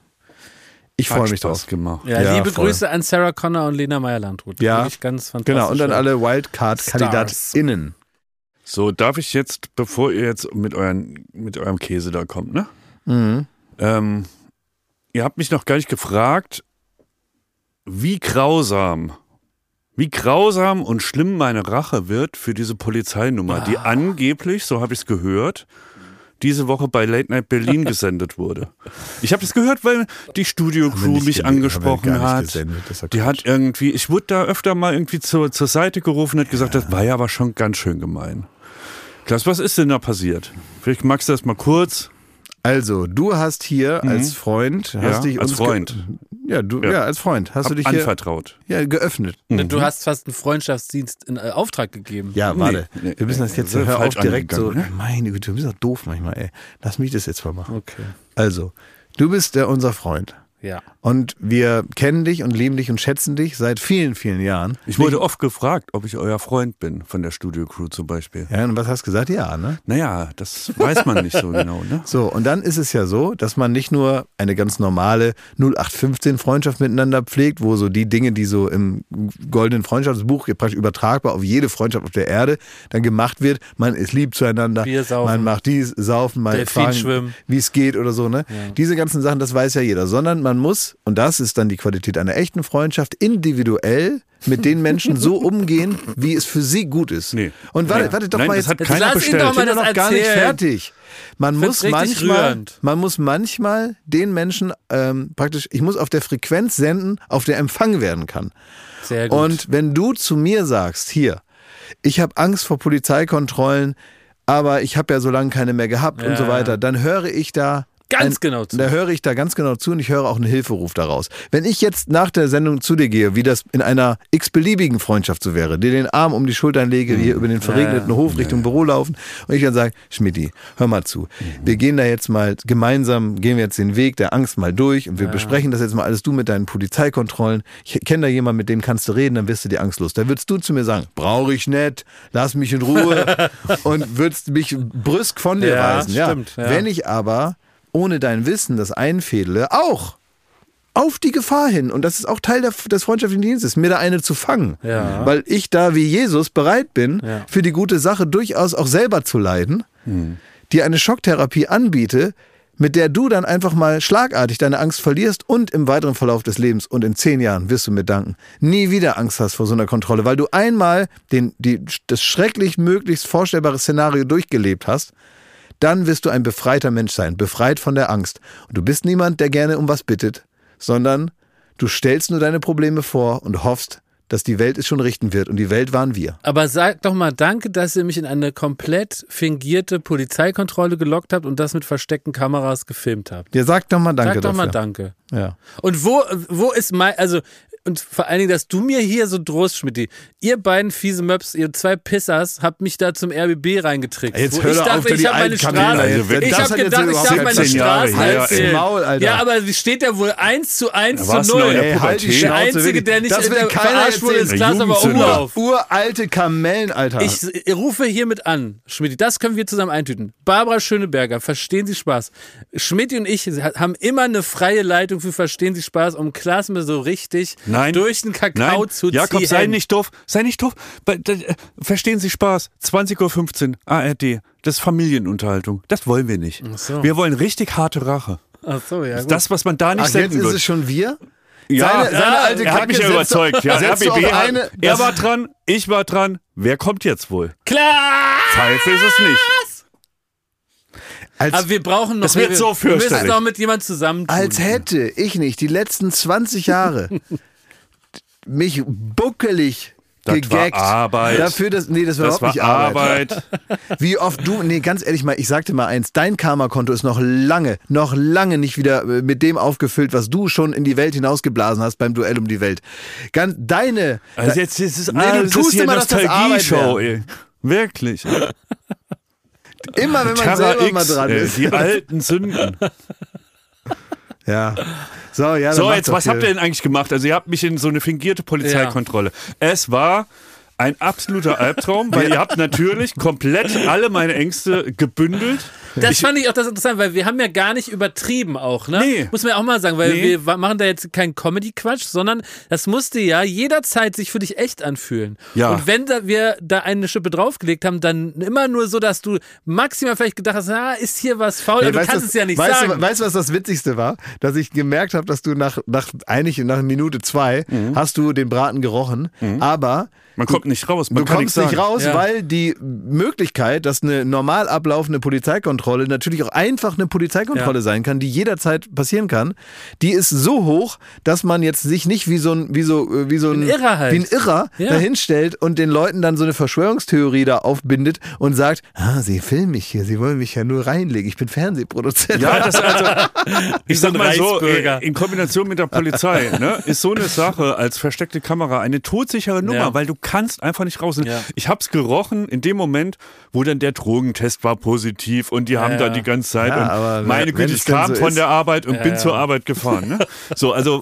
ich freue mich drauf. gemacht. Ja, Ja, liebe voll. Grüße an Sarah Connor und Lena Meyer-Landrut. Ja. Ganz fantastisch. Genau, und dann alle Wildcard-KandidatInnen. So, darf ich jetzt, bevor ihr jetzt mit, euren, mit eurem Käse da kommt, ne? Mhm. Ähm, ihr habt mich noch gar nicht gefragt, wie grausam, wie grausam und schlimm meine Rache wird für diese Polizeinummer, die Ah. angeblich, so habe ich es gehört, diese Woche bei Late Night Berlin gesendet wurde. Ich habe das gehört, weil die Studio-Crew mich angesprochen hat. Die hat irgendwie, ich wurde da öfter mal irgendwie zur, zur Seite gerufen und hat gesagt, das war ja aber schon ganz schön gemein. Klaus, was ist denn da passiert? Vielleicht magst du das mal kurz. Also, du hast hier als Freund, hast Mhm. Ja, dich als Freund. Ja, du, ja. Ja. als Freund hast Hab du dich hier anvertraut. ja, geöffnet. Du hast fast einen Freundschaftsdienst in äh, Auftrag gegeben. Ja, warte. nee, wir müssen das nee, jetzt das ist hör falsch auf direkt so. angegangen, Meine Güte, du bist doch doof manchmal, ey. Lass mich das jetzt mal machen. Okay. Also, du bist der, unser Freund. Ja. Und wir kennen dich und lieben dich und schätzen dich seit vielen, vielen Jahren. Ich wurde oft gefragt, ob ich euer Freund bin, von der Studio-Crew zum Beispiel. Ja, und was hast du gesagt? Ja, ne? Naja, das weiß man nicht so genau, ne? So, und dann ist es ja so, dass man nicht nur eine ganz normale 0815 Freundschaft miteinander pflegt, wo so die Dinge, die so im goldenen Freundschaftsbuch praktisch übertragbar auf jede Freundschaft auf der Erde dann gemacht wird. Man ist lieb zueinander, man macht dies, saufen, mal fragen, wie es geht oder so, ne? Diese ganzen Sachen, das weiß ja jeder, sondern man muss, und das ist dann die Qualität einer echten Freundschaft, individuell mit den Menschen so umgehen, wie es für sie gut ist. Nee. Und warte, Nein. warte doch Nein, mal das jetzt. hat Jetzt keiner lass ihn bestellt. doch mal das noch gar nicht erzählen. fertig. Man muss manchmal, rührend. man muss manchmal den Menschen ähm, praktisch, ich muss auf der Frequenz senden, auf der Empfang werden kann. Sehr gut. Und wenn du zu mir sagst, hier, ich habe Angst vor Polizeikontrollen, aber ich habe ja so lange keine mehr gehabt und Ja. so weiter, dann höre ich da Ganz genau zu. Da höre ich da ganz genau zu und ich höre auch einen Hilferuf daraus. Wenn ich jetzt nach der Sendung zu dir gehe, wie das in einer x-beliebigen Freundschaft so wäre, dir den Arm um die Schultern lege, Mhm. hier über den verregneten Hof Richtung Büro laufen und ich dann sage, Schmidti, hör mal zu. Mhm. Wir gehen da jetzt mal gemeinsam, gehen wir jetzt den Weg der Angst mal durch und wir besprechen das jetzt mal alles du mit deinen Polizeikontrollen. Ich kenne da jemanden, mit dem kannst du reden, dann wirst du dir angstlos. Da würdest du zu mir sagen, brauche ich nicht, lass mich in Ruhe und würdest mich brüsk von dir Ja, weisen. Ja. stimmt, ja. Wenn ich aber ohne dein Wissen das einfädele, auch auf die Gefahr hin, und das ist auch Teil der, des freundschaftlichen Dienstes, mir da eine zu fangen. Ja. Weil ich da wie Jesus bereit bin, Ja. für die gute Sache durchaus auch selber zu leiden, dir eine Schocktherapie anbiete, mit der du dann einfach mal schlagartig deine Angst verlierst und im weiteren Verlauf des Lebens und in zehn Jahren wirst du mir danken, nie wieder Angst hast vor so einer Kontrolle, weil du einmal den, die, das schrecklich möglichst vorstellbare Szenario durchgelebt hast, dann wirst du ein befreiter Mensch sein, befreit von der Angst. Und du bist niemand, der gerne um was bittet, sondern du stellst nur deine Probleme vor und hoffst, dass die Welt es schon richten wird und die Welt waren wir. Aber sag doch mal danke, dass ihr mich in eine komplett fingierte Polizeikontrolle gelockt habt und das mit versteckten Kameras gefilmt habt. Ja, sag doch mal danke Sag doch dafür. mal danke. Ja. Und wo, wo ist mein, also, und vor allen Dingen, dass du mir hier so drohst, Schmidti. Ihr beiden fiese Möps, ihr zwei Pissers, habt mich da zum RBB reingetrickst. Jetzt hör ich dachte, auf, da ich habe meine Straße. also ich habe jetzt gedacht, ich darf meine 17 Jahre Straße erzählen. Maul, Alter. Ja, aber sie steht ja wohl 1 zu 1 Da zu warst du noch 0. in der Ey, halt die. Der Einzige, der nicht das will der verarscht wurde, ist. Klaas, aber. Umlauf. Uralte Kamellen, Alter. Ich rufe hiermit an, Schmidt, das können wir zusammen eintüten. Barbara Schöneberger, verstehen Sie Spaß. Schmidt und ich haben immer eine freie Leitung für Verstehen Sie Spaß, um Klaas mir so richtig Nein. Durch den Kakao Nein, zu Jakob, ziehen. sei nicht doof, sei nicht doof. Äh, Verstehen Sie Spaß? 20.15 Uhr, ARD. Das ist Familienunterhaltung. Das wollen wir nicht. Ach so. Wir wollen richtig harte Rache. Ach so, ja. Gut. Das, was man da nicht Ach, jetzt senden ist wird. es schon wir? ja, seine- seine alte er hat Kacke mich ja überzeugt. Ja, RBB hat, eine- er war dran, ich war dran. Wer kommt jetzt wohl? Klar! Pfeife ist es nicht. Als, Aber wir brauchen noch. Das wird wir, so Wir müssen fürchterlich. noch mit jemand zusammen als hätte ich nicht die letzten 20 Jahre mich buckelig Das gegaggt. war Arbeit. Dafür, dass, nee, das war Das überhaupt war nicht Arbeit. Arbeit. Wie oft du, nee, ganz ehrlich mal, ich sag dir mal eins, dein Karma-Konto ist noch lange, noch lange nicht wieder äh, mit dem aufgefüllt, was du schon in die Welt hinausgeblasen hast beim Duell um die Welt. Ganz, deine, Also jetzt, jetzt ist Nee, du tust immer, dass das Arbeit ey. Wirklich. immer wenn man Terra selber mal X, dran ey, ist. die alten Sünden. Ja. So, ja, So, jetzt, was hier. habt ihr denn eigentlich gemacht? Also, ihr habt mich in so eine fingierte Polizeikontrolle. Es war ein absoluter Albtraum, weil ihr habt natürlich komplett alle meine Ängste gebündelt. Das fand ich auch das interessant, weil wir haben ja gar nicht übertrieben auch, ne? Nee. Muss man ja auch mal sagen, weil Nee. wir machen da jetzt keinen Comedy-Quatsch, sondern das musste ja jederzeit sich für dich echt anfühlen. Ja. Und wenn da wir da eine Schippe draufgelegt haben, dann immer nur so, dass du maximal vielleicht gedacht hast, ah, ist hier was faul, Nee, aber du kannst du- es ja nicht weißt sagen. Du, weißt du, was das Witzigste war? Dass ich gemerkt habe, dass du nach, nach eigentlich nach Minute zwei Mhm. hast du den Braten gerochen, aber Man kommt nicht raus. Man du kann kommst nicht sagen. raus, Ja. weil die Möglichkeit, dass eine normal ablaufende Polizeikontrolle natürlich auch einfach eine Polizeikontrolle Ja. sein kann, die jederzeit passieren kann, die ist so hoch, dass man jetzt sich nicht wie so ein wie so äh, wie so ein, Ein Irrer halt. wie ein Irrer Ja. dahinstellt und den Leuten dann so eine Verschwörungstheorie da aufbindet und sagt, ah, sie filmen mich hier, sie wollen mich ja nur reinlegen, ich bin Fernsehproduzent. Ja, das also, ich sag mal so, äh, in Kombination mit der Polizei, ne, ist so eine Sache als versteckte Kamera eine todsichere Nummer, Ja. weil du kannst einfach nicht raus. Ja. Ich hab's gerochen in dem Moment, wo dann der Drogentest war positiv und die haben Ja. da die ganze Zeit Ja, und meine Güte, ich kam so von ist. der Arbeit und bin ja. zur Arbeit gefahren. Ne? So, also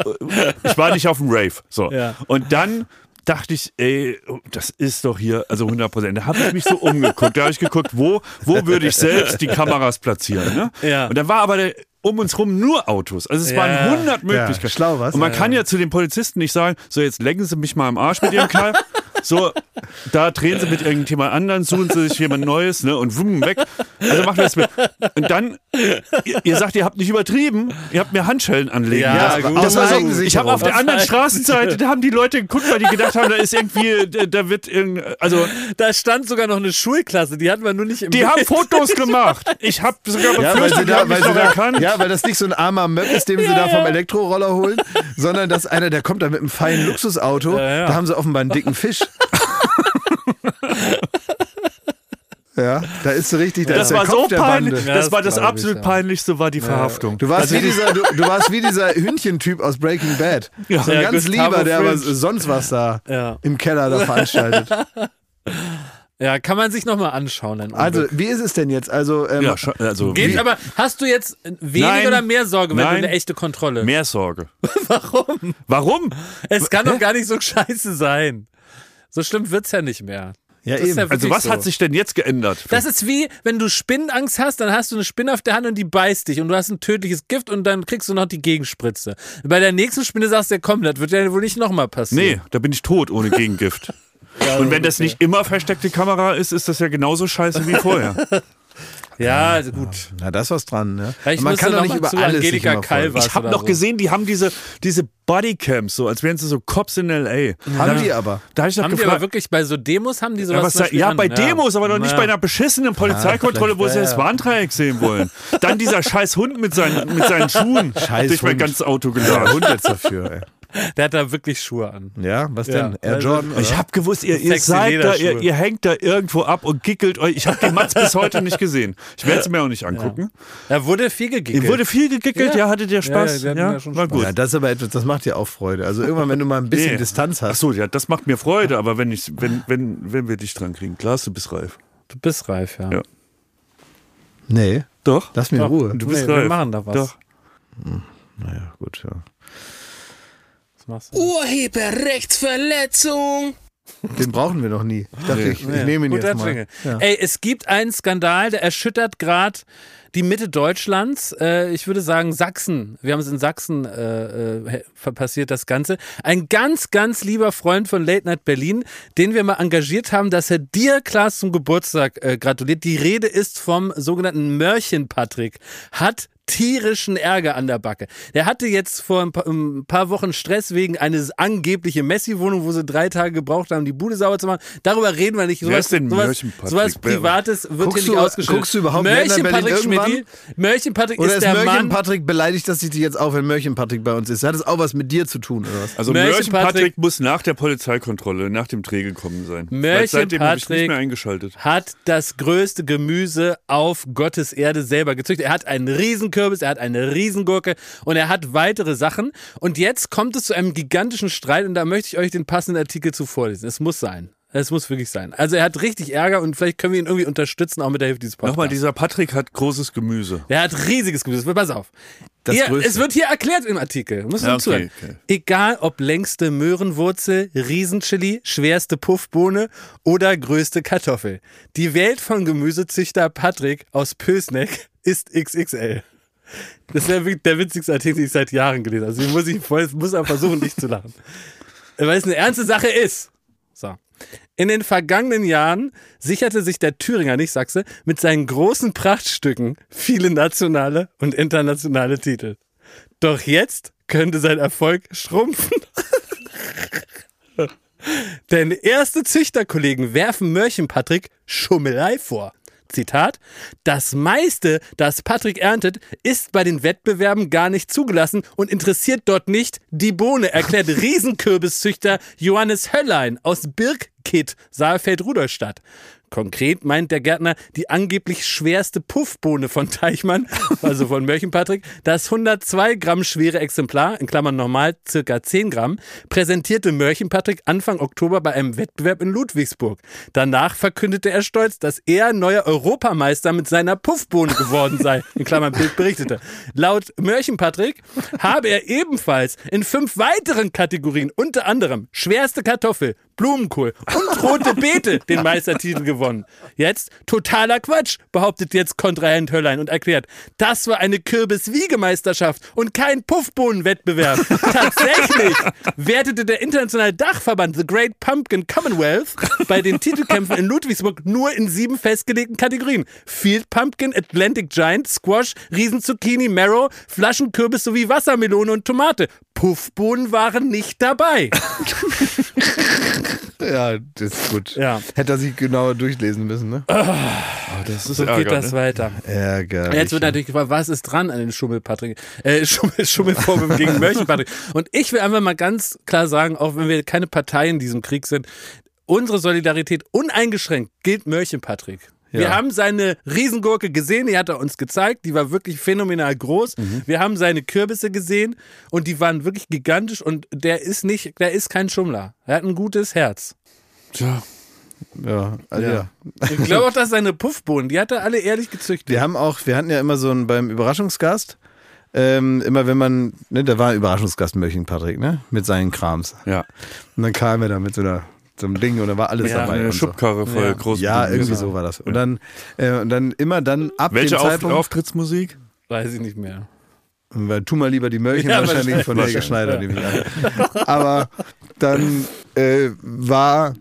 ich war nicht auf dem Rave. So. Ja. Und dann dachte ich, ey, das ist doch hier, also 100 Prozent. Da habe ich mich so umgeguckt. Da habe ich geguckt, wo, wo würde ich selbst die Kameras platzieren. Ne? Ja. Und da war aber der, um uns rum nur Autos. Also es Ja. waren 100 Möglichkeiten. Ja, schlau, was? Und man kann ja zu den Polizisten nicht sagen, so jetzt lecken Sie mich mal am Arsch mit Ihrem Knall. So, da drehen Sie mit irgendjemand anderen, suchen Sie sich jemand Neues ne, und wumm, weg. Also machen wir das mit. Und dann, ihr, ihr sagt, ihr habt nicht übertrieben, ihr habt mir Handschellen anlegen Ja, lassen. gut. Das war so, ich habe auf der anderen. Straßenseite, da haben die Leute geguckt, weil die gedacht haben, da ist irgendwie, da, da wird irgend, also da stand sogar noch eine Schulklasse, die hatten wir nur nicht im die Bild. haben Fotos gemacht. Ich habe sogar Ja, weil sie da, weil sie da, erkannt. ja, weil das nicht so ein armer Möb ist, den sie da vom Elektroroller holen, sondern dass einer, der kommt da mit einem feinen Luxusauto, Ja, ja. da haben sie offenbar einen dicken Fisch. ja, da ist so richtig, da ist Das der war Kopf so der peinlich. Bande. Ja, das das war das glaub ich, absolut ja. peinlichste, war die Verhaftung. Du warst, wie dieser, du, du warst wie dieser Hühnchentyp aus Breaking Bad. Ja. so ein Ja, ganz Gustavo lieber, der aber sonst was da Ja. im Keller da veranstaltet. Ja, kann man sich nochmal anschauen. Dann Also, wie ist es denn jetzt? Also, ähm, also Geht, wie- aber hast du jetzt weniger Nein. oder mehr Sorge, wenn Nein. du eine echte Kontrolle? mehr Sorge. Warum? Warum? Es kann doch gar nicht so scheiße sein. So schlimm wird's ja nicht mehr. ja, Das eben. ja Also was so. hat sich denn jetzt geändert? Das ist wie, wenn du Spinnenangst hast, dann hast du eine Spinne auf der Hand und die beißt dich und du hast ein tödliches Gift und dann kriegst du noch die Gegenspritze. Bei der nächsten Spinne sagst du ja, komm, das wird ja wohl nicht nochmal passieren. nee, da bin ich tot ohne Gegengift. Und wenn das nicht immer versteckte Kamera ist, ist das ja genauso scheiße wie vorher. Ja, also gut. Na, da ist was dran. Ne? Vielleicht Man kann doch noch nicht über alles sich Angelika immer folgen. Calvas Ich habe noch so. gesehen, die haben diese, diese Bodycams, so als wären sie so Cops in L.A. Haben die aber. Da hab ich doch Haben die aber gefragt, wirklich bei so Demos haben die sowas ja, was ja an? bei Demos, aber doch nicht Ja. bei einer beschissenen Polizeikontrolle, wo sie das ja, ja. Warndreieck sehen wollen. Dann dieser scheiß Hund mit seinen, mit seinen Schuhen Scheiß durch mein Hund. ganzes Auto Der geladen. Hund jetzt dafür, ey. Der hat da wirklich Schuhe an. Ja, was Ja. denn? Air Also, Jordan? Ich oder? habe gewusst, ihr, ihr seid da, ihr, ihr hängt da irgendwo ab und gickelt euch. Ich habe den Mats bis heute nicht gesehen. Ich werde es mir auch nicht angucken. Da wurde viel gegickelt. Ihr wurde viel gegickelt, ja, Ja. hattet ihr Spaß? Ja, ja, wir hatten ja schon war Spaß. gut. ja, das ist aber etwas, das macht dir auch Freude. Also irgendwann, wenn du mal ein bisschen Nee. Distanz Ach hast. so, ja, das macht mir Freude, aber wenn, ich, wenn, wenn, wenn wir dich dran kriegen, klar, du bist reif. Du bist reif, ja. Ja. Nee, Doch. lass mir in Doch. Ruhe. Du bist Nee, wir reif. machen da was. Doch. Naja, gut, ja. Machst du? Urheberrechtsverletzung. Den brauchen wir noch nie. Ich dachte, Nee. ich, ich nehme ihn Guter jetzt mal. Ja. Ey, es gibt einen Skandal, der erschüttert gerade die Mitte Deutschlands. Äh, ich würde sagen Sachsen. Wir haben es in Sachsen äh, äh, passiert, das Ganze. Ein ganz, ganz lieber Freund von Late Night Berlin, den wir mal engagiert haben, dass er dir, Klaas, zum Geburtstag äh, gratuliert. Die Rede ist vom sogenannten Mörchen Patrick. Hat tierischen Ärger an der Backe. Der hatte jetzt vor ein paar, ein paar Wochen Stress wegen eines angeblichen Messi-Wohnung, wo sie drei Tage gebraucht haben, die Bude sauber zu machen. Darüber reden wir nicht. Ist denn sowas, Mörchen-Patrick? sowas Privates wird Guckst hier nicht ausgeschrieben. guckst du überhaupt Mörchen Patrick irgendwann? Schmidti, Mörchen Patrick Oder ist ist der Mörchen Mann. Patrick beleidigt, dass ich dich jetzt auch, wenn Mörchen Patrick bei uns ist? Hat es auch was mit dir zu tun, oder was? Also Mörchen Mörchen Patrick- Patrick muss nach der Polizeikontrolle, nach dem Dreh gekommen sein. Mörchen Seitdem habe ich nicht Patrick- mehr eingeschaltet. hat das größte Gemüse auf Gottes Erde selber gezüchtet. Er hat einen Riesenkürbis, er hat eine Riesengurke und er hat weitere Sachen. Und jetzt kommt es zu einem gigantischen Streit und da möchte ich euch den passenden Artikel zu vorlesen. Es muss sein. Es muss wirklich sein. Also er hat richtig Ärger und vielleicht können wir ihn irgendwie unterstützen, auch mit der Hilfe dieses Podcasts. Nochmal, dieser Patrick hat großes Gemüse. Der hat riesiges Gemüse. Pass auf. Größte. es wird hier erklärt im Artikel. Muss man Ja, okay, zuhören. okay. Egal ob längste Möhrenwurzel, Riesenchili, schwerste Puffbohne oder größte Kartoffel. Die Welt von Gemüsezüchter Patrick aus Pösneck ist XXL. Das wäre wirklich der witzigste Artikel, den ich seit Jahren gelesen habe. Also ich muss, ich muss auch versuchen, nicht zu lachen. Weil es eine ernste Sache ist. So. In den vergangenen Jahren sicherte sich der Thüringer, nicht Sachse, mit seinen großen Prachtstücken viele nationale und internationale Titel. Doch jetzt könnte sein Erfolg schrumpfen. Denn erste Züchterkollegen werfen Mörchen-Patrick Schummelei vor. Zitat, das meiste, das Patrick erntet, ist bei den Wettbewerben gar nicht zugelassen und interessiert dort nicht die Bohne, erklärt Riesenkürbiszüchter Johannes Höllein aus Birkkitt, Saalfeld-Rudolstadt. Konkret meint der Gärtner die angeblich schwerste Puffbohne von Teichmann, also von Mörchen-Patrick, das 102 Gramm schwere Exemplar, in Klammern normal circa 10 Gramm, präsentierte Mörchen-Patrick Anfang Oktober bei einem Wettbewerb in Ludwigsburg. Danach verkündete er stolz, dass er neuer Europameister mit seiner Puffbohne geworden sei, in Klammern Bild berichtete. Laut Mörchen-Patrick habe er ebenfalls in fünf weiteren Kategorien, unter anderem schwerste Kartoffel, Blumenkohl und rote Beete den Meistertitel gewonnen. Jetzt totaler Quatsch, behauptet jetzt Kontrahent Höllein und erklärt, das war eine Kürbis-Wiegemeisterschaft und kein Puffbohnenwettbewerb. Tatsächlich wertete der internationale Dachverband The Great Pumpkin Commonwealth bei den Titelkämpfen in Ludwigsburg nur in sieben festgelegten Kategorien. Field Pumpkin, Atlantic Giant, Squash, Riesenzucchini, Marrow, Flaschenkürbis sowie Wassermelone und Tomate. Puffbohnen waren nicht dabei. Ja, das ist gut. Ja. Hätte er sich genauer durchlesen müssen, ne? Das ist So geht Ärger, das ne? weiter. Ärgerlich. Jetzt wird natürlich gefragt, was ist dran an den Schummel-Patrick? Äh, Schummel, Schummelvorwürfen gegen Mörchen-Patrick. Und ich will einfach mal ganz klar sagen, auch wenn wir keine Partei in diesem Krieg sind, unsere Solidarität uneingeschränkt gilt Mörchen-Patrick. Wir Ja. haben seine Riesengurke gesehen, die hat er uns gezeigt, die war wirklich phänomenal groß. Mhm. Wir haben seine Kürbisse gesehen und die waren wirklich gigantisch und der ist nicht, der ist kein Schummler. Er hat ein gutes Herz. Tja, Ja, also ja. Ja. Ich glaube auch, dass seine Puffbohnen, die hat er alle ehrlich gezüchtet. Wir haben auch, wir hatten ja immer so einen beim Überraschungsgast, ähm, immer wenn man, ne, da war ein Überraschungsgast Mörchen Patrick, ne, mit seinen Krams. ja. Und dann kam er da mit so, einer, so einem Ding und da war alles Ja, dabei. Eine und so. Schubkarre voll Ja. groß. Ja, irgendwie so war das. Und dann, äh, und dann immer dann ab Welche dem Zeitpunkt, Weiß Auftrittsmusik? ich nicht mehr. weil tu mal lieber die Mörchen Ja, wahrscheinlich von Helge. Schneider. nehme ich an. Aber dann äh, war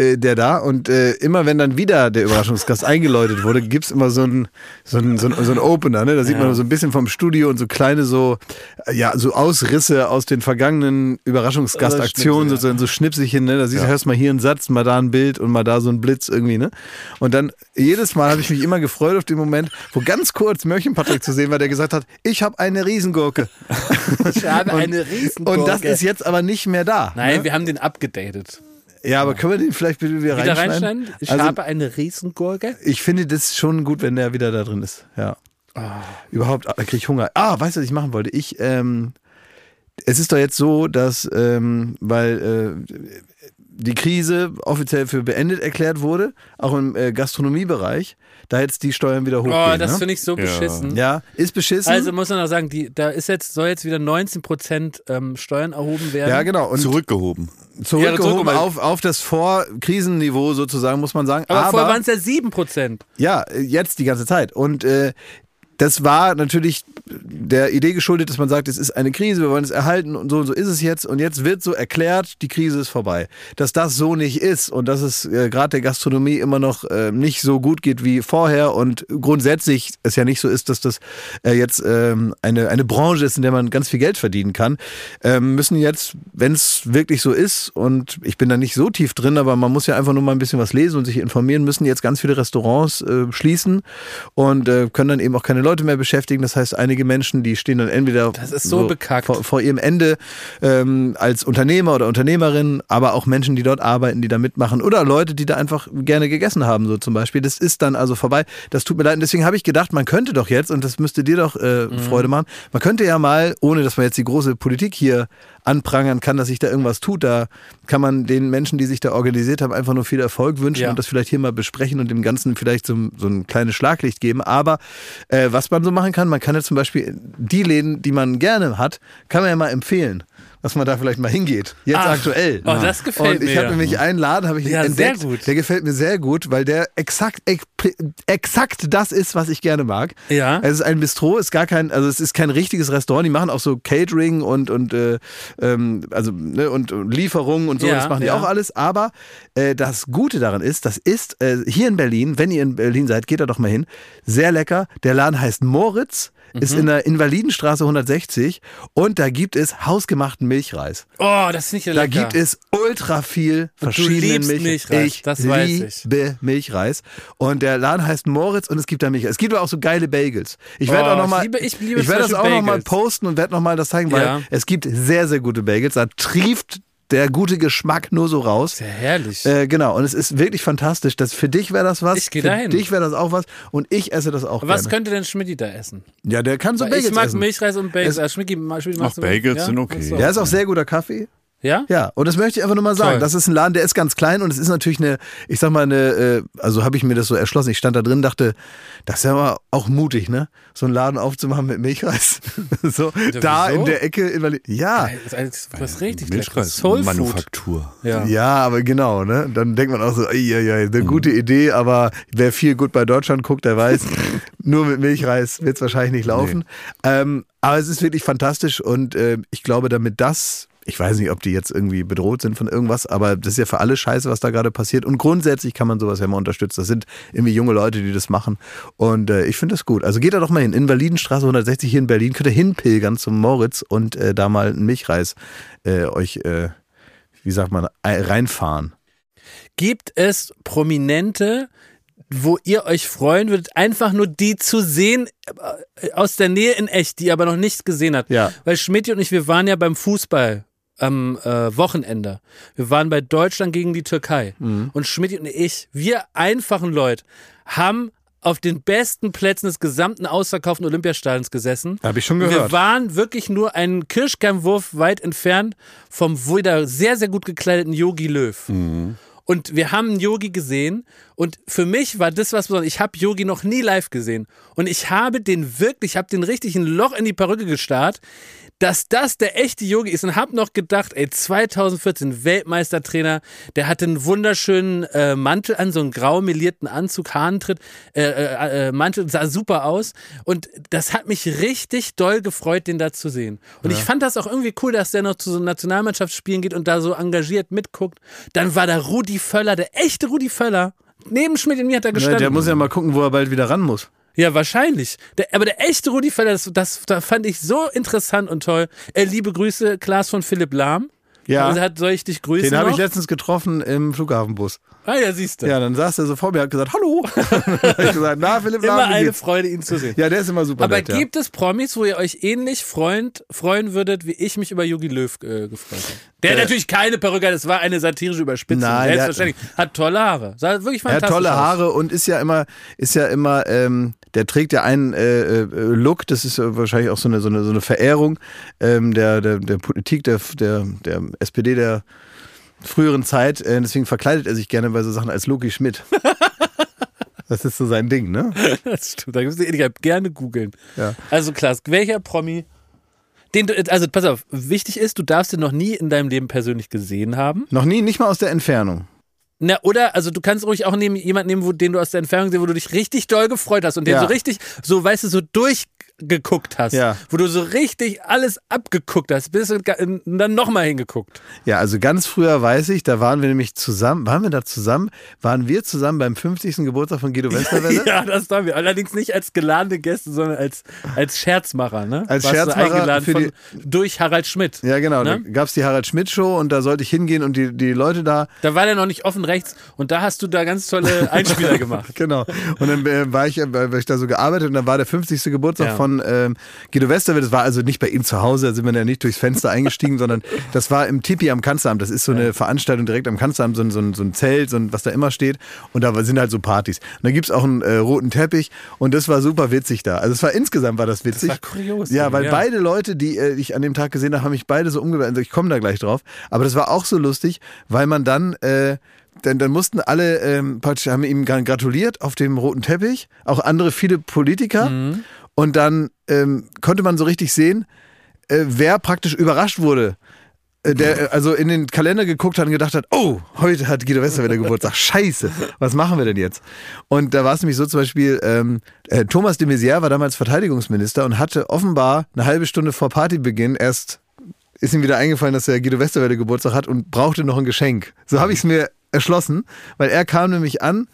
äh, der da und äh, immer wenn dann wieder der Überraschungsgast eingeläutet wurde, gibt's immer so ein so ein, so ein, so ein Opener, ne? Da sieht man so ein bisschen vom Studio und so kleine so äh, ja so Ausrisse aus den vergangenen Überraschungsgastaktionen, ja. sozusagen so Schnipselchen, ne? Da siehst, hörst mal hier einen Satz, mal da ein Bild und mal da so ein Blitz irgendwie, ne? Und dann jedes Mal habe ich mich immer gefreut auf den Moment, wo ganz kurz Mörchenpatrick zu sehen war, der gesagt hat, ich habe eine Riesengurke. Ich habe Und- eine Riesengurke. Und das ist jetzt aber nicht mehr da. Nein, ne? wir haben den abgedatet. Ja, aber können wir den vielleicht bitte wieder, Wieder reinschneiden? reinschneiden? Ich also, habe eine Riesengurke. ich finde das schon gut, wenn der wieder da drin ist. Ja. Überhaupt, da kriege ich Hunger. Ah, weißt du, was ich machen wollte? Ich, ähm, es ist doch jetzt so, dass, ähm, weil äh, die Krise offiziell für beendet erklärt wurde, auch im äh, Gastronomiebereich, da jetzt die Steuern wieder hochgehen. Oh, das ne? finde ich so Ja. beschissen. Ja, ist beschissen. Also muss man auch sagen, die, da ist jetzt, soll jetzt wieder 19 Prozent ähm, Steuern erhoben werden. ja, genau. Und Zurückgehoben. Zurückgehoben Ja, zurückgehoben. auf, auf das Vor-Krisenniveau sozusagen, muss man sagen. Aber, Aber, vorher waren es ja 7 Prozent. Ja, jetzt die ganze Zeit. Und äh, das war natürlich der Idee geschuldet, dass man sagt, es ist eine Krise, wir wollen es erhalten und so und so ist es jetzt. Und jetzt wird so erklärt, die Krise ist vorbei. Dass das so nicht ist und dass es äh, gerade der Gastronomie immer noch äh, nicht so gut geht wie vorher und grundsätzlich es ja nicht so ist, dass das äh, jetzt ähm, eine, eine Branche ist, in der man ganz viel Geld verdienen kann, ähm, müssen jetzt, wenn es wirklich so ist und ich bin da nicht so tief drin, aber man muss ja einfach nur mal ein bisschen was lesen und sich informieren, müssen jetzt ganz viele Restaurants äh, schließen und äh, können dann eben auch keine Leute mehr beschäftigen. Das heißt, einige Menschen, die stehen dann entweder so bekackt. Vor, vor ihrem Ende ähm, als Unternehmer oder Unternehmerin, aber auch Menschen, die dort arbeiten, die da mitmachen oder Leute, die da einfach gerne gegessen haben, so zum Beispiel. Das ist dann also vorbei. Das tut mir leid. Und deswegen habe ich gedacht, man könnte doch jetzt, und das müsste dir doch äh, Mhm. Freude machen, man könnte ja mal, ohne dass man jetzt die große Politik hier anprangern kann, dass sich da irgendwas tut, da kann man den Menschen, die sich da organisiert haben, einfach nur viel Erfolg wünschen Ja. und das vielleicht hier mal besprechen und dem Ganzen vielleicht so, so ein kleines Schlaglicht geben. Aber äh, was man so machen kann, man kann ja zum Beispiel die Läden, die man gerne hat, kann man ja mal empfehlen. Dass man da vielleicht mal hingeht. Jetzt Ach, aktuell. oh, das gefällt Und ich mir. habe nämlich einen Laden, habe ich Ja, entdeckt. sehr gut. Der gefällt mir sehr gut, weil der exakt, ex, exakt das ist, was ich gerne mag. Ja. Es ist ein Bistro, ist gar kein, also es ist kein richtiges Restaurant. Die machen auch so Catering und und äh, ähm, also ne, und, und Lieferungen und so. Ja, das machen die ja. auch alles. Aber äh, das Gute daran ist, das ist äh, hier in Berlin. Wenn ihr in Berlin seid, geht da doch mal hin. Sehr lecker. Der Laden heißt Moritz. Ist Mhm. in der Invalidenstraße 160 und da gibt es hausgemachten Milchreis. Oh, das finde ich ja Da lecker. gibt es ultra viel Und du verschiedene liebst Milch. Milchreis, Ich das weiß ich. liebe Milchreis. Und der Laden heißt Moritz und es gibt da Milchreis. Es gibt aber auch so geile Bagels. Ich werde Oh, auch noch ich mal, liebe- ich liebe ich werde das auch Beispiel noch mal Bagels. posten und werde noch mal das zeigen, weil Ja. es gibt sehr, sehr gute Bagels. Da trieft der gute Geschmack nur so raus. Sehr herrlich. Äh, genau, und es ist wirklich fantastisch. Das, für dich wäre das was. Ich geh für dahin. dich wäre das auch was. Und ich esse das auch Was gerne. könnte denn Schmidti da essen? Ja, der kann so Weil Bagels ich mag essen. Milchreis und Bagels. Es- Also Schmidti, Schmidti Ach, Bagels ja? sind okay. Der ist auch sehr guter Kaffee. Ja? Ja, und das möchte ich einfach nur mal sagen. Toll. Das ist ein Laden, der ist ganz klein und es ist natürlich eine, ich sag mal, eine, äh, also habe ich mir das so erschlossen. Ich stand da drin, dachte, das ist ja mal auch mutig, ne? So einen Laden aufzumachen mit Milchreis. so, da wieso? in der Ecke. In ja. Das ist was richtig Food. Milchreis-Manufaktur. Ja. Ja, aber genau, ne? Dann denkt man auch so, ja, ja, eine gute Idee, aber wer viel gut bei Deutschland guckt, der weiß, nur mit Milchreis wird es wahrscheinlich nicht laufen. Ähm, aber es ist wirklich fantastisch und äh, ich glaube, damit das, ich weiß nicht, ob die jetzt irgendwie bedroht sind von irgendwas, aber das ist ja für alle scheiße, was da gerade passiert. Und grundsätzlich kann man sowas ja mal unterstützen. Das sind irgendwie junge Leute, die das machen. Und äh, ich finde das gut. Also geht da doch mal hin. Invalidenstraße 160 hier in Berlin. Könnt ihr hinpilgern zum Moritz und äh, da mal einen Milchreis äh, euch, äh, wie sagt man, reinfahren. Gibt es Prominente, wo ihr euch freuen würdet, einfach nur die zu sehen äh, aus der Nähe in echt, die ihr aber noch nicht gesehen hat? Ja. Weil Schmidt und ich, wir waren ja beim Fußball am äh, Wochenende. Wir waren bei Deutschland gegen die Türkei. Mhm. Und Schmidt und ich, wir einfachen Leute, haben auf den besten Plätzen des gesamten ausverkauften Olympiastadions gesessen. Hab ich schon gehört. Wir waren wirklich nur einen Kirschkernwurf weit entfernt vom wieder sehr, sehr gut gekleideten Yogi Löw. Und wir haben einen Yogi gesehen und für mich war das was Besonderes. Ich habe Yogi noch nie live gesehen und ich habe den wirklich, ich habe den richtig ein Loch in die Perücke gestarrt, dass das der echte Yogi ist und habe noch gedacht, ey, 2014 Weltmeistertrainer, der hatte einen wunderschönen äh, Mantel an, so einen grau melierten Anzug, Hahntritt, äh, äh, äh, Mantel, sah super aus und das hat mich richtig doll gefreut, den da zu sehen. Und ich fand das auch irgendwie cool, dass der noch zu so Nationalmannschaftsspielen geht und da so engagiert mitguckt. Dann war da Rudi Völler, der echte Rudi Völler. Neben Schmidt und mir hat er Ja, gestanden. der muss ja mal gucken, wo er bald wieder ran muss. Ja, wahrscheinlich. Der, aber der echte Rudi Völler, das, das, das fand ich so interessant und toll. Äh, liebe Grüße, Klaas von Philipp Lahm. Ja. Also hat, soll ich dich grüßen? Den habe ich letztens getroffen im Flughafenbus. Ah ja, siehst du. Ja, dann saß er so vor mir, hat gesagt, hallo. hab ich gesagt, na, Philipp Immer Lahm, wie eine geht's? Freude, ihn zu sehen. Ja, der ist immer super Aber nett, ja. gibt es Promis, wo ihr euch ähnlich freund, freuen würdet, wie ich mich über Jogi Löw äh, gefreut habe? Der hat natürlich keine Perücke, hat, das war eine satirische Überspitzung. Nein, der hat- Selbstverständlich. Hat, tolle Haare. Sah wirklich Er hat fantastisch tolle aus. Haare und ist ja immer, ist ja immer, ähm, der trägt ja einen äh, äh, Look, das ist ja wahrscheinlich auch so eine, so eine, so eine Verehrung ähm, der, der, der Politik, der, der, der SPD der früheren Zeit. Äh, deswegen verkleidet er sich gerne bei so Sachen als Loki Schmidt. Das ist so sein Ding, ne? Das stimmt, da die Ewigkeit. Gerne googeln. Ja. Also Klaas, welcher Promi, den du, also pass auf, wichtig ist, du darfst ihn noch nie in deinem Leben persönlich gesehen haben. Noch nie, nicht mal aus der Entfernung. Na, oder, also du kannst ruhig auch nehmen, jemanden nehmen, wo, den du aus der Entfernung siehst, wo du dich richtig doll gefreut hast und den Ja. so richtig, so weißt du, so durchgeguckt hast. Ja. Wo du so richtig alles abgeguckt hast, bis und dann nochmal hingeguckt. Ja, also ganz früher weiß ich, da waren wir nämlich zusammen, waren wir da zusammen? Waren wir zusammen beim 50. Geburtstag von Guido Westerwelle? Ja, das waren wir. Allerdings nicht als geladene Gäste, sondern als, als Scherzmacher, ne? Als Warst Scherzmacher eingeladen für von, durch Harald Schmidt. Ja, genau. Da Ne? gab's die Harald Schmidt Show und da sollte ich hingehen und die, die Leute da Da war der noch nicht offen rechts und da hast du da ganz tolle Einspieler gemacht. Genau. Und dann äh, war ich, äh, war ich da so gearbeitet und dann war der 50. Geburtstag Ja. von ähm, Guido Westerwelle. Das war also nicht bei ihm zu Hause, da sind wir ja nicht durchs Fenster eingestiegen, sondern das war im Tipi am Kanzleramt. Das ist so eine Veranstaltung direkt am Kanzleramt, so ein, so so ein Zelt, so ein, was da immer steht. Und da sind halt so Partys. Und da gibt's auch einen äh, roten Teppich und das war super witzig da. Also es war insgesamt war das witzig. war kurios, Ja, weil ja. beide Leute, die äh, ich an dem Tag gesehen habe, haben mich beide so umgewendet. Also ich komme da gleich drauf. Aber das war auch so lustig, weil man dann äh, dann, dann mussten alle ähm, praktisch haben ihm gra- gratuliert auf dem roten Teppich, auch andere viele Politiker. Und dann ähm, konnte man so richtig sehen, äh, wer praktisch überrascht wurde. Äh, Der äh, also in den Kalender geguckt hat und gedacht hat, oh, heute hat Guido Westerwelle Geburtstag. Scheiße, was machen wir denn jetzt? Und da war es nämlich so zum Beispiel, ähm, äh, Thomas de Maizière war damals Verteidigungsminister und hatte offenbar eine halbe Stunde vor Partybeginn erst ist ihm wieder eingefallen, dass er Guido Westerwelle Geburtstag hat und brauchte noch ein Geschenk. So habe ich es mir erschlossen, weil er kam nämlich an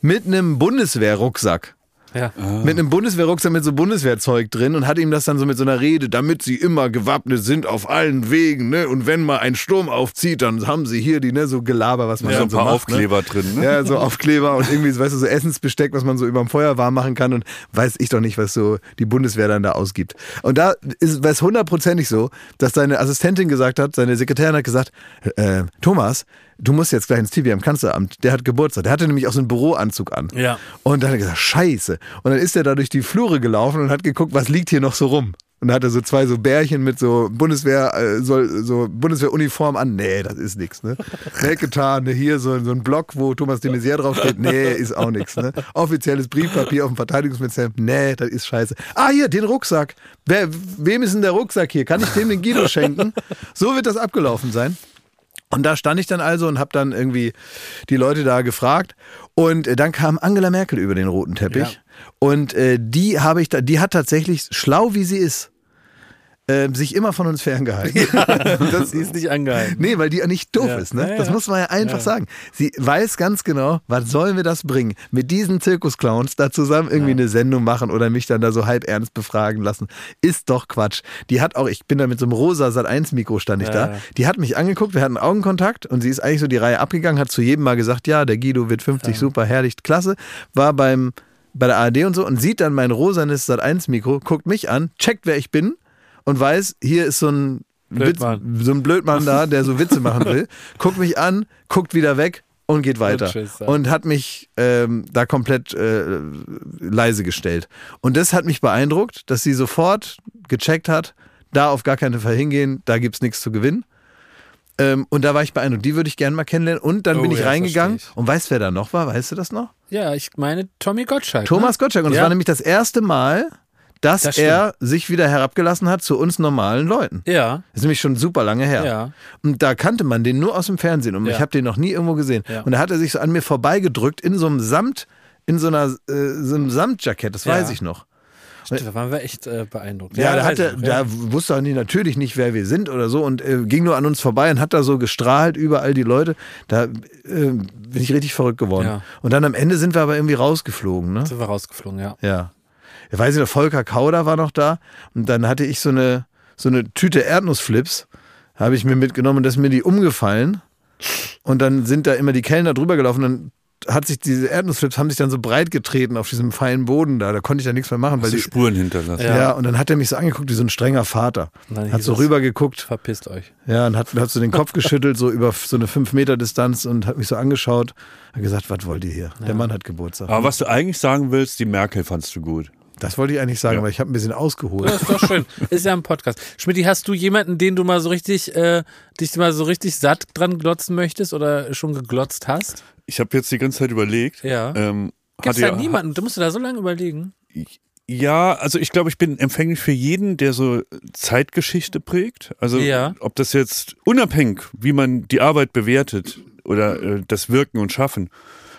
mit einem Bundeswehrrucksack. Ja. Mit einem Bundeswehrrucksack mit so Bundeswehrzeug drin und hat ihm das dann so mit so einer Rede, damit sie immer gewappnet sind auf allen Wegen, ne? Und wenn mal ein Sturm aufzieht, dann haben sie hier die, ne, so Gelaber, was man Ja, dann ein so paar macht, Aufkleber drin, ne? Ja, so Aufkleber und irgendwie, so, weißt du, so Essensbesteck, was man so über dem Feuer warm machen kann und weiß ich doch nicht, was so die Bundeswehr dann da ausgibt. Und da ist es hundertprozentig so, dass seine Assistentin gesagt hat, seine Sekretärin hat gesagt, äh, Thomas, du musst jetzt gleich ins TV am Kanzleramt, der hat Geburtstag. Der hatte nämlich auch so einen Büroanzug an. Ja. Und dann hat er gesagt, scheiße. Und dann ist er da durch die Flure gelaufen und hat geguckt, was liegt hier noch so rum. Und dann hat er so zwei so Bärchen mit so Bundeswehr, äh, so, so Bundeswehruniform an. Nee, das ist nix, ne? Weggetan, ne? hier so, so ein Block, wo Thomas de Maizière draufsteht. Nee, ist auch nix, ne? Offizielles Briefpapier auf dem Verteidigungsministerium. Nee, das ist scheiße. Ah, hier, den Rucksack. Wer, wem ist denn der Rucksack hier? Kann ich dem den Guido schenken? So wird das abgelaufen sein. Und da stand ich dann also und habe dann irgendwie die Leute da gefragt. Und äh, dann kam Angela Merkel über den roten Teppich. Und äh, die habe ich da, die hat tatsächlich, schlau wie sie ist, äh, sich immer von uns ferngehalten. Das ist nicht angehalten. Nee, weil die ja nicht doof Ja. ist, ne? Ja, Das ja. muss man ja einfach sagen. Sie weiß ganz genau, was sollen wir das bringen? Mit diesen Zirkusclowns da zusammen irgendwie eine Sendung machen oder mich dann da so halb ernst befragen lassen. Ist doch Quatsch. Die hat auch, ich bin da mit so einem rosa Sat 1 Mikro stand ich Ja, da. ja. Die hat mich angeguckt, wir hatten Augenkontakt und sie ist eigentlich so die Reihe abgegangen, hat zu jedem mal gesagt, ja, der Guido wird 50, super, herrlich, klasse. War beim bei der ARD und so und sieht dann mein rosanes Sat 1 Mikro, guckt mich an, checkt wer ich bin und weiß, hier ist so ein Blödmann. Witz, so ein Blödmann da, der so Witze machen will, guckt mich an, guckt wieder weg und geht weiter. Und hat mich ähm, da komplett äh, leise gestellt. Und das hat mich beeindruckt, dass sie sofort gecheckt hat, da auf gar keinen Fall hingehen, da gibt's nichts zu gewinnen. Ähm, und da war ich beeindruckt. Die würde ich gerne mal kennenlernen. Und dann Oh bin ich ja, reingegangen. ich. Und weißt wer da noch war? Weißt du das noch? Ja, ich meine Tommy Gottschalk. Thomas ne? Gottschalk. Und es Ja. war nämlich das erste Mal, dass Das er sich wieder herabgelassen hat zu uns normalen Leuten. Ja. Das ist nämlich schon super lange her. Ja. Und da kannte man den nur aus dem Fernsehen und Ja. ich habe den noch nie irgendwo gesehen. Ja. Und da hat er sich so an mir vorbeigedrückt in so einem Samt, in so einer äh, so einem Samtjackett, das weiß Ja. ich noch. Da waren wir echt äh, beeindruckt. Ja, da, weiß hatte, noch, ja. da wusste er natürlich nicht, wer wir sind oder so und äh, ging nur an uns vorbei und hat da so gestrahlt, überall die Leute. Da äh, bin ich richtig verrückt geworden. Ja. Und dann am Ende sind wir aber irgendwie rausgeflogen, ne? sind wir rausgeflogen, ja. Ja. Ich weiß nicht, der Volker Kauder war noch da und dann hatte ich so eine, so eine Tüte Erdnussflips, habe ich mir mitgenommen und das ist mir die umgefallen und dann sind da immer die Kellner drüber gelaufen und dann hat sich diese Erdnussflips haben sich dann so breit getreten auf diesem feinen Boden da, da konnte ich da nichts mehr machen, weil Hast du die, Spuren hinterlassen. ja. und dann hat er mich so angeguckt wie so ein strenger Vater. dann Hat so es- rüber geguckt, Verpisst euch. ja, und hat, hat so den Kopf geschüttelt, so über so eine 5 Meter Distanz und hat mich so angeschaut. Hat gesagt, was wollt ihr hier? Der Mann hat Geburtstag. Aber was du eigentlich sagen willst, die Merkel fandst du gut. Das wollte ich eigentlich sagen, Ja. aber ich habe ein bisschen ausgeholt. Das ist doch schön. Ist ja ein Podcast. Schmidt, hast du jemanden, den du mal so richtig, äh, dich mal so richtig satt dran glotzen möchtest oder schon geglotzt hast? Ich habe jetzt die ganze Zeit überlegt. Ja. Ähm, Gibt es da ja- niemanden? Du musst dir da so lange überlegen. Ja, also ich glaube, ich bin empfänglich für jeden, der so Zeitgeschichte prägt. Also Ja. ob das jetzt unabhängig, wie man die Arbeit bewertet oder äh, das Wirken und Schaffen.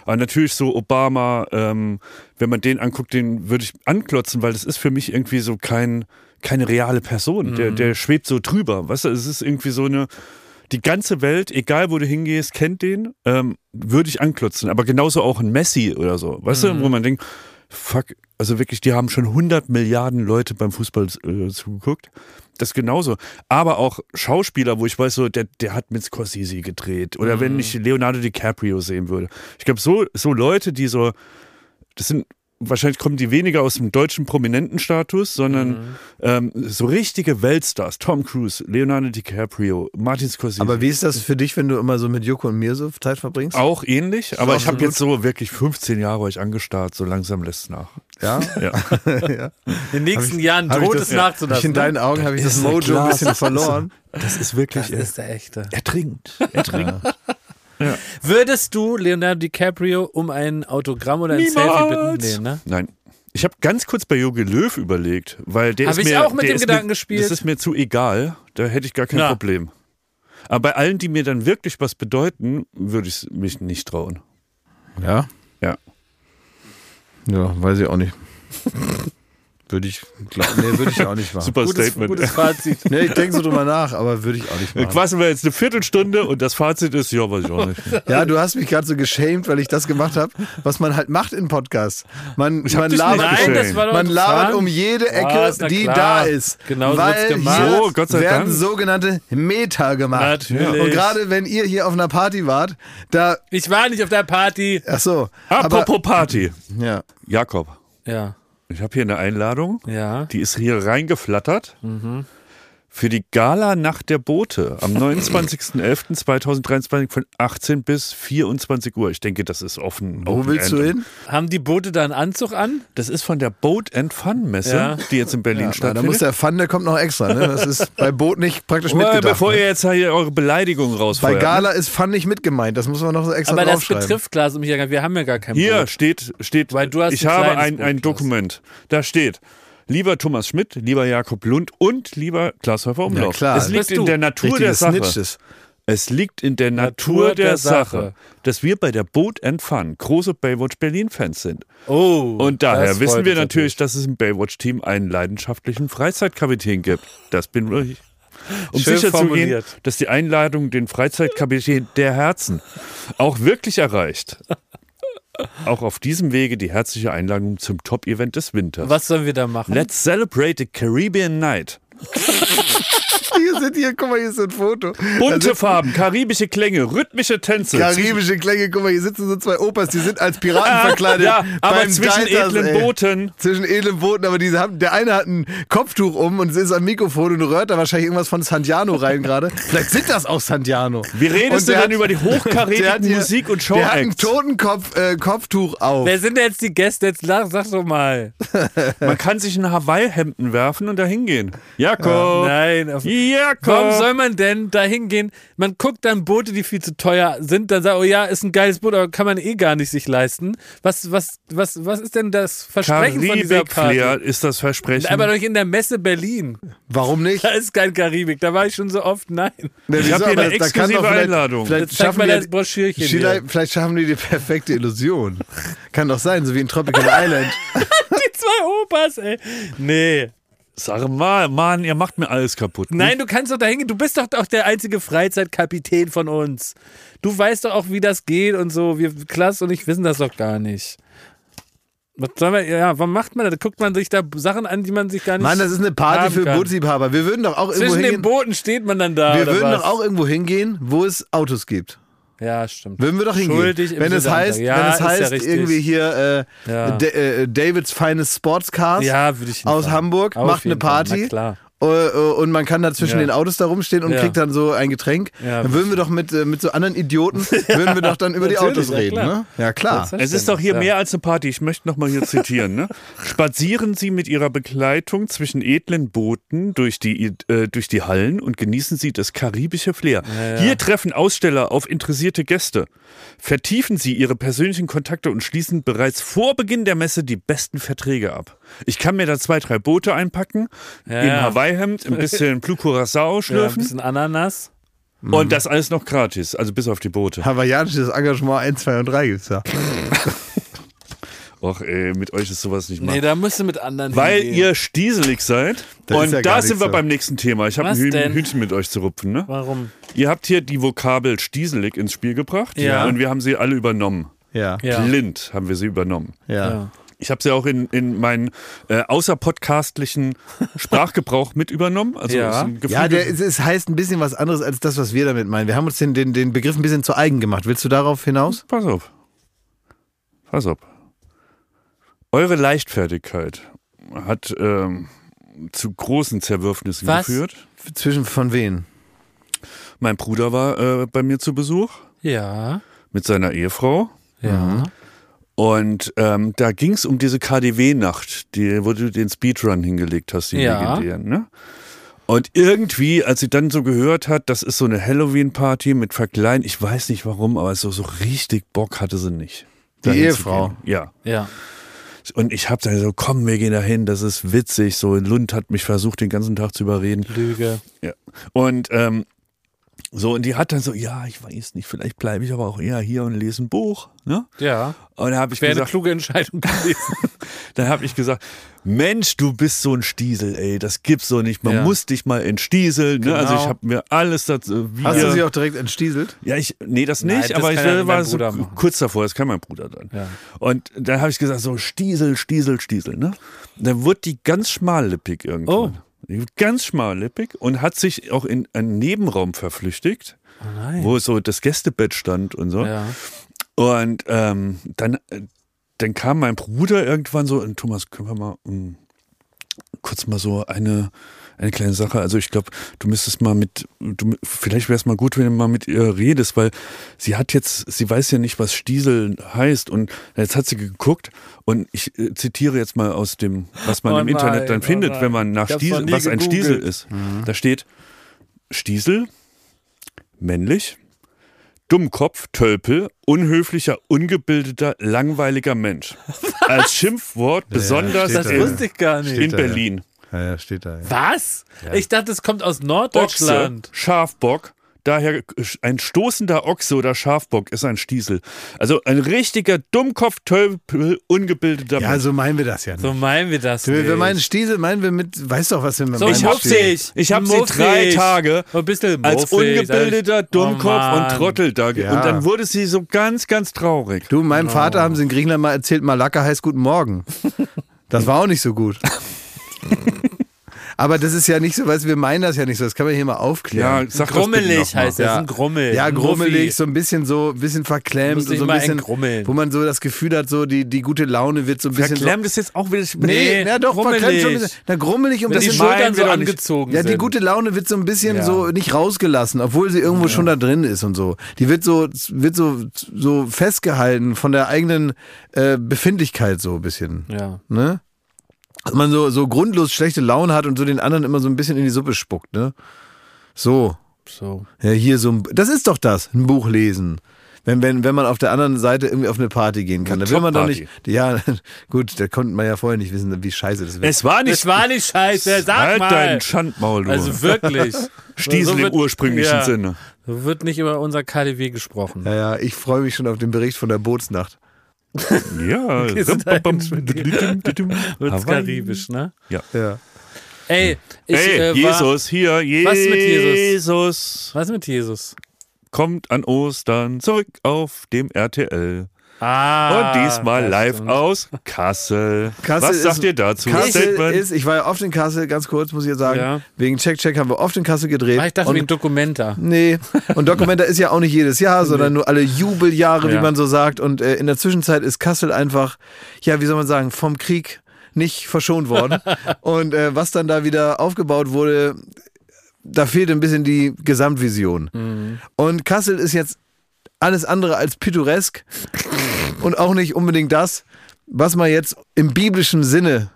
Aber natürlich so Obama, ähm, wenn man den anguckt, den würde ich anklotzen, weil das ist für mich irgendwie so kein, keine reale Person. Der, der schwebt so drüber. Weißt du, es ist irgendwie so eine, die ganze Welt, egal wo du hingehst, kennt den, ähm, würde ich anklotzen. Aber genauso auch ein Messi oder so. Weißt du, wo man denkt, fuck, also wirklich, die haben schon 100 Milliarden Leute beim Fußball äh, zugeguckt. Das genauso. Aber auch Schauspieler, wo ich weiß, so, der, der hat mit Scorsese gedreht. Oder wenn ich Leonardo DiCaprio sehen würde. Ich glaube, so, so Leute, die so, das sind, wahrscheinlich kommen die weniger aus dem deutschen Prominentenstatus, sondern ähm, so richtige Weltstars. Tom Cruise, Leonardo DiCaprio, Martin Scorsese. Aber wie ist das für dich, wenn du immer so mit Joko und mir so Zeit verbringst? auch ähnlich, aber ich habe jetzt so wirklich 15 Jahre euch angestarrt, so langsam lässt es nach. Ja. Ja. ja. In den nächsten Jahren ich droht das- es nachzulassen. in deinen Augen habe ich das Mojo ein bisschen verloren. Das ist wirklich. das ist der echte. er trinkt. Er trinkt. Würdest du Leonardo DiCaprio um ein Autogramm oder ein Selfie bitten? Nee, ne? Nein. Ich habe ganz kurz bei Jogi Löw überlegt, weil der Hab ist ich mir. auch mit dem ist Gedanken mir, gespielt. Das ist mir zu egal. Da hätte ich gar kein Na. Problem. Aber bei allen, die mir dann wirklich was bedeuten, würde ich mich nicht trauen. Ja? Ja. Ja, weiß ich auch nicht. Würde ich, glaub, nee, würde ich auch nicht machen. Super Gutes, Statement. gutes Fazit. Nee, ich denke so drüber nach, aber würde ich auch nicht machen. Quasi wir jetzt eine Viertelstunde und das Fazit ist, ja, weiß ich auch nicht. Ja, du hast mich gerade so geschämt, weil ich das gemacht habe, was man halt macht in Podcasts. Man, man labert, nicht Nein, man labert um jede Ecke, na die da ist. Genau so wird's gemacht. hier So, Gott sei werden Dank. sogenannte Meta gemacht. Natürlich. Und gerade wenn ihr hier auf einer Party wart, da, Ich war nicht auf der Party. ach so, aber, Apropos Party. ja. Jakob, Ja, ich habe hier eine Einladung. ja. Die ist hier reingeflattert. Für die Gala Nacht der Boote am 29.11.2023 von 18 bis 24 Uhr. Ich denke, das ist offen. Wo Open willst du End. hin? Haben die Boote da einen Anzug an? Das ist von der Boat and Fun Messe, Ja. die jetzt in Berlin Ja, stattfindet. da muss der Fun, der kommt noch extra. Ne? Das ist bei Boot nicht praktisch Well, mitgedacht. bevor ne? ihr jetzt hier eure Beleidigung Bei rausfeuert. Gala ist Fun nicht mit gemeint. Das muss man noch so extra Aber das betrifft Klaas und mich ja gar Wir haben ja gar kein Hier Boot. steht, steht Weil du hast ich ein habe ein, Boot, ein. Dokument. Da steht, lieber Thomas Schmidt, lieber Jakob Lund und lieber Klaas Häufer Umlauf. Ja, klar. Es liegt in der Natur der Sache. Snitches. Es liegt in der Natur, der, Sache, dass wir bei der Boat and Fun große Baywatch Berlin-Fans sind. Oh. Und daher das wissen wir mich natürlich, dass es im Baywatch-Team einen leidenschaftlichen Freizeitkapitän gibt. Das bin ich. Um sicherzugehen, dass die Einladung den Freizeitkapitän der Herzen auch wirklich erreicht. Auch auf diesem Wege die herzliche Einladung zum Top-Event des Winters. Was sollen wir da machen? Let's celebrate the Caribbean Night. Hier sind hier, guck mal, hier ist so ein Foto. Bunte Farben, karibische Klänge, rhythmische Tänze. Karibische Klänge, guck mal, hier sitzen so zwei Opas, die sind als Piraten verkleidet. ja, aber beim zwischen Deiters, edlen ey. Booten. Zwischen edlen Booten, aber diese haben, der eine hat ein Kopftuch um und ist am Mikrofon und rührt da wahrscheinlich irgendwas von Santiano rein gerade. Vielleicht sind das auch Santiano. Wie redest Und du denn über die hochkarätigen hier- Musik- und Der hat ein Show-Acts? Totenkopf, äh, Kopftuch auf. Wer sind denn jetzt die Gäste? Jetzt sag, sag doch mal. Man kann sich ein Hawaii-Hemden werfen und da hingehen. Jakob! Nein. Auf Jakob! Warum soll man denn da hingehen? Man guckt dann Boote, die viel zu teuer sind, dann sagt, oh ja, ist ein geiles Boot, aber kann man eh gar nicht sich leisten. Was, was, was, was ist denn das Versprechen von dieser Party? Karibik-Flair ist das Versprechen. Aber doch in der Messe Berlin. Warum nicht? Da ist kein Karibik. Da war ich schon so oft. Nein. Ne, Ich wieso? hab hier eine da kann doch exklusive vielleicht- Einladung. Vielleicht Jetzt schaffen, wir, das Broschürchen vielleicht, hier. vielleicht schaffen die die perfekte Illusion. Kann doch sein, so wie in Tropical Island. zwei Opas, ey. Nee. Sag mal, Mann, ihr macht mir alles kaputt. ne? Nein, du kannst doch da hingehen. Du bist doch auch der einzige Freizeitkapitän von uns. Du weißt doch auch, wie das geht und so. Wir, Klaas und ich wissen das doch gar nicht. Was soll man, ja, warum macht man das? Da guckt man sich da Sachen an, die man sich gar nicht. Mann, das ist eine Party für. Bootsliebhaber. Wir würden doch auch irgendwo Zwischen den hingehen. Booten steht man dann da. Wir oder würden was? doch auch irgendwo hingehen, wo es Autos gibt. Ja, stimmt. Würden wir doch hingehen. Schuldig im wenn es heißt, Ja, wenn es ja heißt richtig. irgendwie hier äh, Ja. Äh, Davids Ja, würde ich aus. Hamburg, Auf macht eine. Party. Klar. Äh, äh, und man kann da zwischen Ja. den Autos da rumstehen und Ja. kriegt dann so ein Getränk. Ja, dann würden wir doch mit, äh, mit so anderen Idioten, würden wir doch dann über die Autos ja, reden. klar. Ne? Ja, klar. Es ist doch hier Ja. mehr als eine Party. Ich möchte noch mal hier zitieren. Ne? Spazieren Sie mit Ihrer Begleitung zwischen edlen Booten durch die, äh, durch die Hallen und genießen Sie das karibische Flair. Hier treffen Aussteller auf interessierte Gäste. Vertiefen Sie Ihre persönlichen Kontakte und schließen bereits vor Beginn der Messe die besten Verträge ab. Ich kann mir da zwei, drei Boote einpacken, Ja, im ja. Hawaii-Hemd, ein bisschen Blue Curacao Ja, ein schlürfen bisschen Ananas. und das alles noch gratis, also bis auf die Boote. Hawaiianisches Engagement 1, 2 und 3 gibt's da. Och ey, mit euch ist sowas nicht Nee, machbar. da musst du mit anderen Weil hingehen. ihr stieselig seid. Das und ja da sind wir so. beim nächsten Thema. Ich habe ein denn? Hühnchen mit euch zu rupfen. Ne? Warum? Ihr habt hier die Vokabel stieselig ins Spiel gebracht. Ja. Und wir haben sie alle übernommen. Ja. Ja. Blind haben wir sie übernommen. Ja. Ja. Ich habe sie auch in, in meinen äh, außerpodcastlichen Sprachgebrauch mit übernommen. Also Ja. Ja, der, es, es heißt ein bisschen was anderes als das, was wir damit meinen. Wir haben uns den, den, den Begriff ein bisschen zu eigen gemacht. Willst du darauf hinaus? Pass auf. Pass auf. Eure Leichtfertigkeit hat ähm, zu großen Zerwürfnissen Was? geführt. Zwischen von wen? Mein Bruder war äh, bei mir zu Besuch Ja. mit seiner Ehefrau. Ja. Und ähm, da ging es um diese KDW-Nacht, die, wo du den Speedrun hingelegt hast, die Ja. legendären, ne? Und irgendwie, als sie dann so gehört hat, das ist so eine Halloween-Party mit Verkleiden, ich weiß nicht warum, aber so, so richtig Bock hatte sie nicht. Die dahin Ehefrau? Ja. Ja. Und ich hab dann so, komm, wir gehen da hin, das ist witzig. So, Lund hat mich versucht, den ganzen Tag zu überreden. Lüge. Ja. Und ähm, so, und die hat dann so, ja, ich weiß nicht, vielleicht bleibe ich aber auch eher hier und lese ein Buch. Ne? Ja. Und da habe ich Wäre eine gesagt, kluge Entscheidung gewesen. dann habe ich gesagt, Mensch, du bist so ein Stiesel, ey, das gibt's so nicht. Man Ja. muss dich mal entstieseln. Ne? Also Genau. ich habe mir alles dazu. Wie Hast du sie auch direkt entstieselt? ja, ich, nee, das Nein, nicht, das aber ich ja war so machen. kurz davor, das kann mein Bruder dann. Ja. Und dann habe ich gesagt, so Stiesel, Stiesel, Stiesel, ne? Dann wurde die ganz schmallippig irgendwann. Oh. Ganz schmallippig und hat sich auch in einen Nebenraum verflüchtigt, Oh wo so das Gästebett stand und so. Ja. Und ähm, dann, äh, dann kam mein Bruder irgendwann so, und Thomas, können wir mal um, kurz mal so eine, eine kleine Sache. Also ich glaube, du müsstest mal mit, du, vielleicht wäre es mal gut, wenn du mal mit ihr redest, weil sie hat jetzt, sie weiß ja nicht, was Stiesel heißt. Und jetzt hat sie geguckt und ich äh, zitiere jetzt mal aus dem, was man Oh im Internet nein, dann oh findet, nein. wenn man nach Stiesel, was ein Stiesel gegoogelt. ist. Da steht Stiesel, männlich, Dummkopf, Tölpel, unhöflicher, ungebildeter, langweiliger Mensch. Als Schimpfwort besonders Das da, in, wusste ich gar nicht. in ja. Berlin. Ja, ja, steht da. Ja. Was? Ich dachte, es kommt aus Ochse, Norddeutschland. Schafbock, daher ein stoßender Ochse oder Schafbock ist ein Stiesel. Also ein richtiger Dummkopf, Tölpel, ungebildeter ja, so meinen wir das ja nicht. So meinen wir das. wir, wir nicht. meinen Stiesel, meinen wir mit, weißt doch, was wir mit so Ich hab sie- ich hab sie drei Tage so ein bisschen als ungebildeter Oh Dummkopf und Mann. Trottel da. Ja. Und dann wurde sie so ganz, ganz traurig. Du, meinem Vater haben sie in Griechenland mal erzählt, Malakka heißt Guten Morgen. Das war auch nicht so gut. Aber das ist ja nicht so, weißt du, wir meinen das ja nicht so, das kann man hier mal aufklären. Ja, sag Grummelig heißt das, Ja. ein Grummel. Ja, grummelig, Muffi. so ein bisschen so, ein bisschen verklemmt, so ein bisschen, wo man so das Gefühl hat, so die, die gute Laune wird so ein bisschen Verklemmt ist jetzt auch wieder. so. Nee, Nee, na doch, verklemmt schon ein grummelig. bisschen. Na, grummelig und Wenn die bisschen meinen Schultern so nicht. angezogen Ja, die gute Laune wird so ein bisschen Ja. so nicht rausgelassen, obwohl sie irgendwo schon da drin ist und so. Die wird so, wird so, so festgehalten von der eigenen äh, Befindlichkeit so ein bisschen. Ja. Ne? Dass man so, so grundlos schlechte Laune hat und so den anderen immer so ein bisschen in die Suppe spuckt, ne? So. So. Ja, hier so ein, das ist doch das, ein Buch lesen. Wenn, wenn, wenn man auf der anderen Seite irgendwie auf eine Party gehen kann. Eine Da will man doch nicht, ja, gut, da konnte man ja vorher nicht wissen, wie scheiße das wird. Es war nicht. Es war nicht scheiße, sag halt mal. dein Schandmaul, du. Also wirklich. Stiesel So im wird- ursprünglichen ja. Sinne. So wird nicht über unser KDW gesprochen. ja, ja, ich freue mich schon auf den Bericht von der Bootsnacht. Ja. Wird's karibisch, ne? Ja. Ja. Ey, ich Hey, äh, war, Jesus, hier, Jesus. Was mit Jesus? Jesus Was mit Jesus? kommt an Ostern zurück auf dem RTL. Ah. Und diesmal live stimmt. aus Kassel. Kassel Was ist- sagt ihr dazu? Kassel ist, ich war ja oft in Kassel, ganz kurz muss ich jetzt sagen, Ja. wegen Check Check haben wir oft in Kassel gedreht. Ah, ich dachte und, wegen Documenta. Nee, und Documenta ist ja auch nicht jedes Jahr, sondern nur alle Jubeljahre, wie Ja. man so sagt. Und äh, in der Zwischenzeit ist Kassel einfach, ja, wie soll man sagen, vom Krieg nicht verschont worden. und äh, was dann da wieder aufgebaut wurde, da fehlt ein bisschen die Gesamtvision. Mhm. Und Kassel ist jetzt alles andere als pittoresk und auch nicht unbedingt das, was man jetzt im biblischen Sinne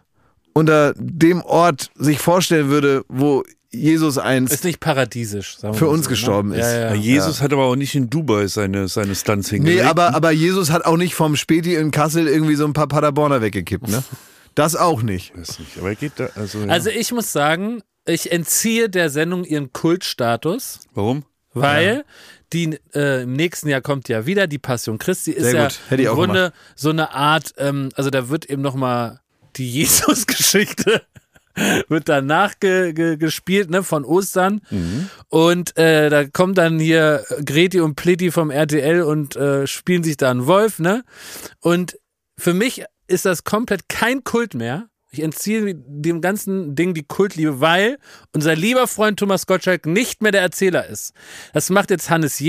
unter dem Ort sich vorstellen würde, wo Jesus einst Ist nicht paradiesisch, sagen wir für uns so, gestorben ne? ist. Ja, ja. Ja, Jesus hat aber auch nicht in Dubai seine, seine Stunts hingelegt. Nee, aber, aber Jesus hat auch nicht vom Späti in Kassel irgendwie so ein paar Paderborner weggekippt, ne? Das auch nicht. Weiß nicht, aber er geht da, also, ja. Also ich muss sagen, ich entziehe der Sendung ihren Kultstatus, Warum? weil die äh, im nächsten Jahr kommt ja wieder die Passion Christi ist Sehr ja gut. Hätte ich im Grunde so eine Art, ähm, also da wird eben noch mal die Jesus-Geschichte wird dann nachgespielt, ge gespielt, ne, von Ostern. Und äh, da kommt dann hier Greti und Pleti vom RTL und äh, spielen sich da einen Wolf, ne? Und für mich ist das komplett kein Kult mehr. Ich entziehe dem ganzen Ding die Kultliebe, weil unser lieber Freund Thomas Gottschalk nicht mehr der Erzähler ist. Das macht jetzt Hannes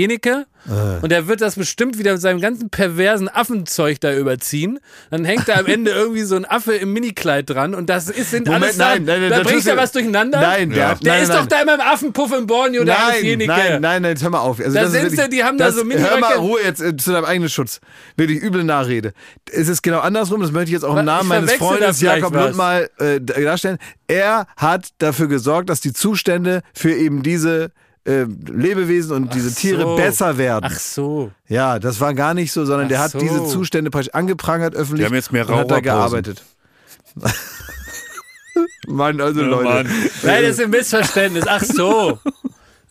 Jenicke und er wird das bestimmt wieder mit seinem ganzen perversen Affenzeug da überziehen. Dann hängt da am Ende irgendwie so ein Affe im Minikleid dran und das ist, sind Moment, alles nein, da, nein, nein, da da bringt er was durcheinander. Nein, der, Ja. Der nein, ist nein, doch da immer im Affenpuff im Borneo, Nein, Jenicke. nein, nein, nein, jetzt hör mal auf. Also Da sind sie, die haben da das, so Hör mal. Ruhe jetzt äh, zu deinem eigenen Schutz. Wirklich üble Nachrede. Es ist genau andersrum, das möchte ich jetzt auch im Namen meines da Freundes Jakob. Lund mal äh, darstellen. Er hat dafür gesorgt, dass die Zustände für eben diese äh, Lebewesen und diese Tiere so. besser werden. Ach so. Ja, das war gar nicht so, sondern Ach der hat so. diese Zustände praktisch angeprangert öffentlich Die haben jetzt mehr und hat da gearbeitet. Mann, also Ja, Leute. Mann. Nein, das ist ein Missverständnis. Ach so.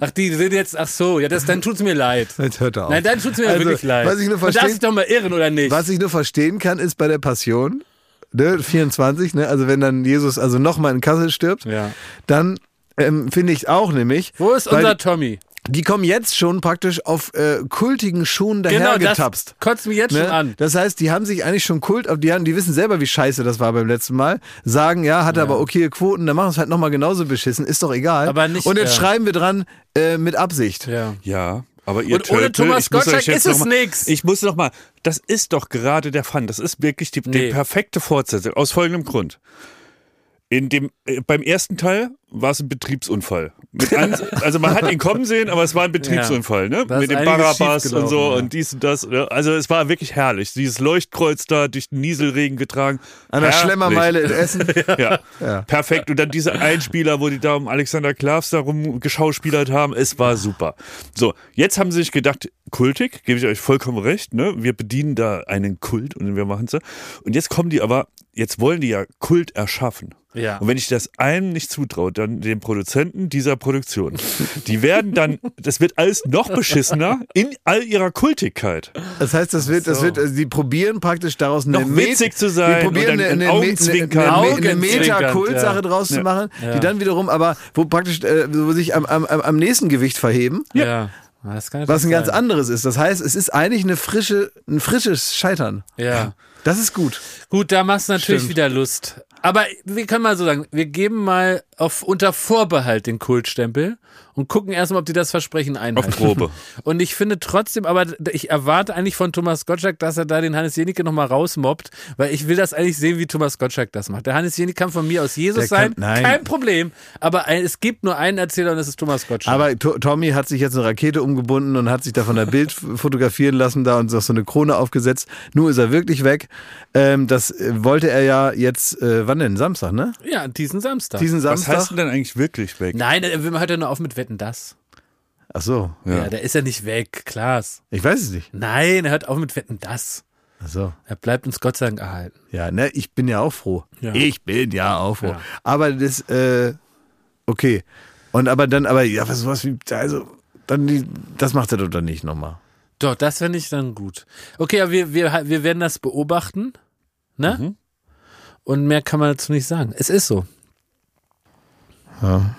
Ach, die sind jetzt, ach so, ja, das, dann tut's mir leid. Jetzt hört er auf. Nein, dann tut's mir Also, wirklich leid. was ich nur verstehen- sich doch mal irren, oder nicht? Was ich nur verstehen kann, ist bei der Passion, ne, 24, ne, also wenn dann Jesus also nochmal in Kassel stirbt, Ja. dann ähm, finde ich auch nämlich, Wo ist unser Tommy? die kommen jetzt schon praktisch auf äh, kultigen Schuhen Genau, das dahergetapst. kotzt mich jetzt schon Ne? an. Das heißt, die haben sich eigentlich schon Kult, aber die, haben, die wissen selber, wie scheiße das war beim letzten Mal. Sagen, ja, hatte aber okay Quoten, dann machen wir es halt nochmal genauso beschissen, ist doch egal. Aber nicht, Und jetzt ja. schreiben wir dran, äh, mit Absicht. Ja. Ja, aber ihr Und ohne Tölpel, Thomas Gottschalk ist es nix. Ich muss noch mal, das ist doch gerade der Fun. Das ist wirklich die, Nee. die perfekte Fortsetzung. Aus folgendem Grund. In dem, äh, beim ersten Teil war es ein Betriebsunfall. An, also man hat ihn kommen sehen, aber es war ein Betriebsunfall, ne? Da ist Mit dem Barabbas und so ja. und dies und das. ja. Also es war wirklich herrlich. Dieses Leuchtkreuz da durch den Nieselregen getragen. An der Herrlich. Schlemmermeile in Essen. Ja. Ja. perfekt. Und dann diese Einspieler, wo die da um Alexander Klavs da rumgeschauspielert haben, es war super. So, jetzt haben sie sich gedacht, kultig, gebe ich euch vollkommen recht, ne? Wir bedienen da einen Kult und wir machen es. Und jetzt kommen die aber, jetzt wollen die ja Kult erschaffen. Ja. Und wenn ich das einem nicht zutraue, dann den Produzenten dieser Produktion. Die werden dann, das wird alles noch beschissener in all ihrer Kultigkeit. Das heißt, das wird, das so. wird, also die probieren praktisch daraus eine Noch Met- witzig zu sein Die probieren und dann eine, ein eine, Augenzwinkern. eine, eine, eine Meta-Kult-Sache ja. draus zu Ja. machen, Ja. die dann wiederum aber, wo praktisch, äh, wo sich am, am, am nächsten Gewicht verheben, Ja. Das kann was ein ganz sein. anderes ist. Das heißt, es ist eigentlich eine frische, ein frisches Scheitern. Ja. Das ist gut. Gut, da machst du natürlich Stimmt. wieder Lust. Aber wir können mal so sagen, wir geben mal auf unter Vorbehalt den Kultstempel und gucken erstmal, ob die das Versprechen einhalten. Auf Probe. Und ich finde trotzdem, aber ich erwarte eigentlich von Thomas Gottschalk, dass er da den Hannes Jenicke nochmal rausmobbt, weil ich will das eigentlich sehen, wie Thomas Gottschalk das macht. Der Hannes Jenicke kann von mir aus Jesus Der kann- sein, nein. kein Problem. Aber es gibt nur einen Erzähler und das ist Thomas Gottschalk. Aber To- Tommy hat sich jetzt eine Rakete umgebunden und hat sich da von der Bild fotografieren lassen da und so so eine Krone aufgesetzt. Nur ist er wirklich weg. Ähm, das äh, wollte er ja jetzt, äh, wann denn? Samstag, ne? ja, diesen Samstag. Diesen Was Samstag. heißt denn denn eigentlich wirklich weg? Nein, er hört ja nur auf mit Wetten das. Ach so. Ja. der ist ja nicht weg, Klaas. Ich weiß es nicht. Nein, er hört auf mit Wetten das. Ach so. Er bleibt uns Gott sei Dank erhalten. Ja, ne, ich bin ja auch froh. Ja. Ich bin ja auch froh. Ja. Aber das, äh, okay. Und aber dann, aber ja, was, was wie, also, dann die, das macht er doch dann nicht nochmal. Doch, das fände ich dann gut. Okay, aber wir, wir, wir werden das beobachten. Ne? Mhm. Und mehr kann man dazu nicht sagen. Es ist so. Ja.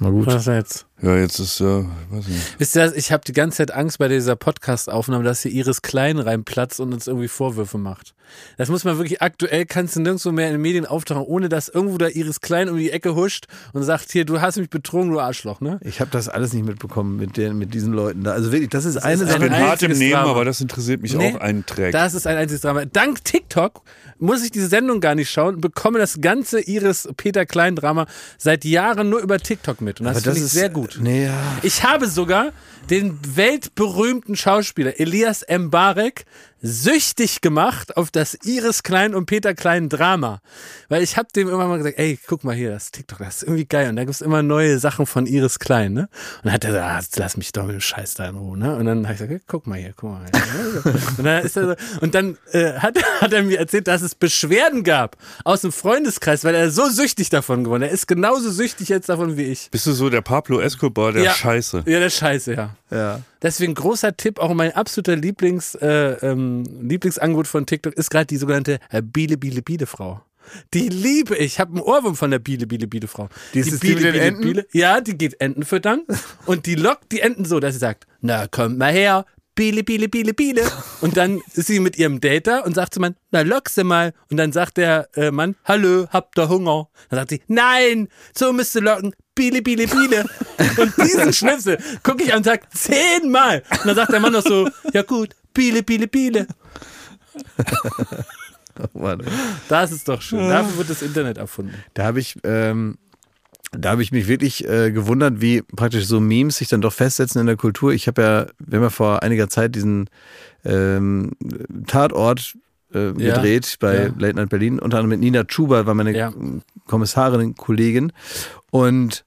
Na gut. Was jetzt? Ja, jetzt ist ja, weiß nicht. Wisst ihr, ich habe die ganze Zeit Angst bei dieser Podcast-Aufnahme, dass hier Iris Klein reinplatzt und uns irgendwie Vorwürfe macht. Das muss man wirklich aktuell, kannst du nirgendwo mehr in den Medien auftauchen, ohne dass irgendwo da Iris Klein um die Ecke huscht und sagt, hier, du hast mich betrogen, du Arschloch, ne? Ich habe das alles nicht mitbekommen mit, den, mit diesen Leuten da. Also wirklich, das ist eine ist Ich Sache. bin ein hart im einziges Nehmen, Drama. aber das interessiert mich Nee, auch einen Track. Das ist ein einziges Drama. Dank TikTok muss ich diese Sendung gar nicht schauen, bekomme das ganze Iris Peter Klein Drama seit Jahren nur über TikTok mit. Und das, Aber finde ich sehr gut. Nee, ja. Ich habe sogar den weltberühmten Schauspieler Elias Mbarek süchtig gemacht auf das Iris Klein und Peter Klein Drama. Weil ich habe dem immer mal gesagt, ey, guck mal hier, das TikTok, das ist irgendwie geil. Und da gibt's immer neue Sachen von Iris Klein, ne? Und dann hat er gesagt, ah, lass mich doch mit dem Scheiß da in Ruhe, ne? Und dann habe ich gesagt, okay, guck mal hier, guck mal hier. und dann, ist er so, und dann äh, hat, hat er mir erzählt, dass es Beschwerden gab aus dem Freundeskreis, weil er so süchtig davon geworden ist. Er ist genauso süchtig jetzt davon wie ich. Bist du so der Pablo Escobar der Ja. Scheiße? Ja, der Scheiße, ja. ja. Deswegen großer Tipp, auch mein absoluter Lieblings, äh, ähm, Lieblingsangebot von TikTok ist gerade die sogenannte äh, Biele, Biele, Biele Frau. Die liebe ich. Ich habe einen Ohrwurm von der Biele, Biele, Biele Frau. Die die mit den Enten? Ja, die geht Enten füttern und die lockt die Enten so, dass sie sagt, na kommt mal her, Biele, Biele, Biele, Biele. Und dann ist sie mit ihrem Date da und sagt zum Mann, na lock sie mal. Und dann sagt der äh, Mann, hallo, habt ihr Hunger? Dann sagt sie, nein, so müsst ihr locken, Biele, Biele, Biele. Und diesen Schnipsel gucke ich am Tag zehnmal. Und dann sagt der Mann noch so, ja gut, Biele, Biele, Biele. Warte. Das ist doch schön. Dafür wird das Internet erfunden. Da habe ich, ähm, da habe ich mich wirklich äh, gewundert, wie praktisch so Memes sich dann doch festsetzen in der Kultur. Ich habe ja, wir haben ja vor einiger Zeit diesen ähm, Tatort äh, Ja, gedreht bei ja. Late Night Berlin, unter anderem mit Nina Chuba, war meine Ja. Kommissarin, Kollegin. Und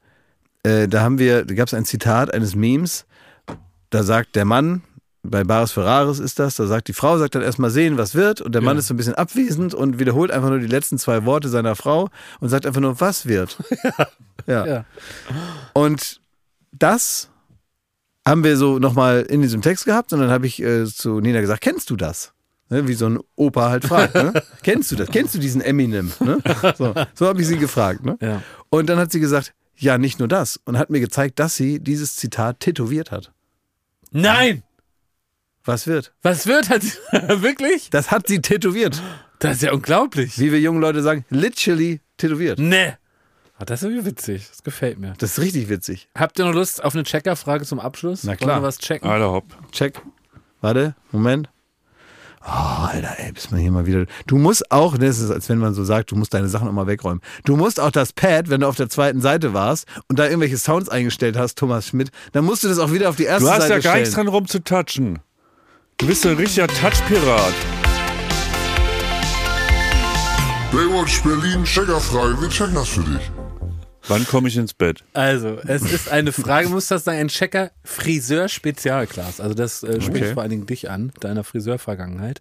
äh, da haben wir, da gab es ein Zitat eines Memes, da sagt der Mann, bei Baris Ferraris ist das, da sagt die Frau, sagt dann erstmal sehen, was wird, und der Mann Ja. ist so ein bisschen abwesend und wiederholt einfach nur die letzten zwei Worte seiner Frau und sagt einfach nur, was wird. Ja. Ja. Und das haben wir so nochmal in diesem Text gehabt und dann habe ich äh, zu Nina gesagt, kennst du das? Ne, wie so ein Opa halt fragt. Ne? Kennst du das? Kennst du diesen Eminem? Ne? So, so habe ich sie gefragt. Ne? Ja. Und dann hat sie gesagt, ja, nicht nur das. Und hat mir gezeigt, dass sie dieses Zitat tätowiert hat. Nein! Was wird? Was wird halt wirklich? Das hat sie tätowiert. Das ist ja unglaublich. Wie wir jungen Leute sagen, literally tätowiert. Nee. Ah, das ist irgendwie witzig. Das gefällt mir. Das ist richtig witzig. Habt ihr noch Lust auf eine Checkerfrage zum Abschluss? Na klar. Wollen wir was checken? Alter hopp. Check. Warte, Moment. Oh, Alter, ey, bis man hier mal wieder. Du musst auch, das ist, als wenn man so sagt, du musst deine Sachen auch mal wegräumen. Du musst auch das Pad, wenn du auf der zweiten Seite warst und da irgendwelche Sounds eingestellt hast, Thomas Schmidt, dann musst du das auch wieder auf die erste Du hast Seite ja gar stellen. nichts dran rumzutatschen. Du bist ein richtiger Touchpirat. Baywatch Berlin, Checkerfrage, wir checken das für dich. Wann komme ich ins Bett? Also, es ist eine Frage, muss das sein, ein Checker Friseur Spezialklasse. Also das äh, spricht Okay. vor allen Dingen dich an, deiner Friseurvergangenheit.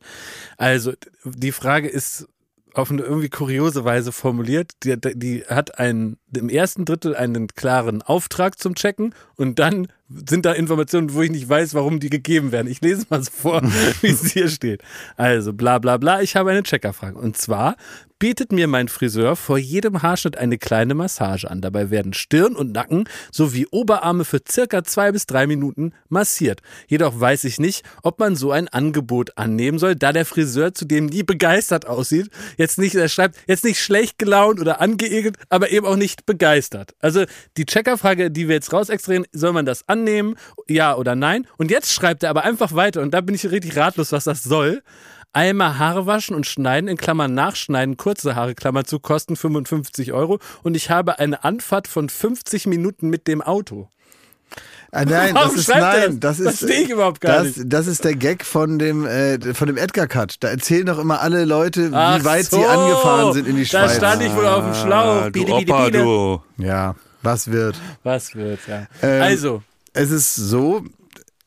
Also, die Frage ist auf eine irgendwie kuriose Weise formuliert. Die, die hat einen, im ersten Drittel einen klaren Auftrag zum Checken und dann sind da Informationen, wo ich nicht weiß, warum die gegeben werden. Ich lese mal so vor, wie es hier steht. Also, bla bla bla, ich habe eine Checkerfrage. Und zwar bietet mir mein Friseur vor jedem Haarschnitt eine kleine Massage an. Dabei werden Stirn und Nacken sowie Oberarme für circa zwei bis drei Minuten massiert. Jedoch weiß ich nicht, ob man so ein Angebot annehmen soll, da der Friseur zudem nie begeistert aussieht. Jetzt nicht, er schreibt, jetzt nicht schlecht gelaunt oder angeekelt, aber eben auch nicht begeistert. Also die Checkerfrage, die wir jetzt rausextrahieren, soll man das annehmen? Ja oder nein? Und jetzt schreibt er aber einfach weiter und da bin ich richtig ratlos, was das soll. Einmal Haare waschen und schneiden, in Klammern nachschneiden, kurze Haare, Klammer zu, kosten 55 Euro. Und ich habe eine Anfahrt von 50 Minuten mit dem Auto. Ah, nein, Warum das ist nein, das das? ist Verstehe ich überhaupt gar das, nicht. das ist der Gag von dem äh, von dem Edgar Cut. Da erzählen doch immer alle Leute, Ach wie weit so, sie angefahren sind in die Da Schweiz. stand ich wohl auf dem Schlauch. Ah, du Opa, biele. du. ja, was wird? Was wird, ja. Ähm, also, Es ist so,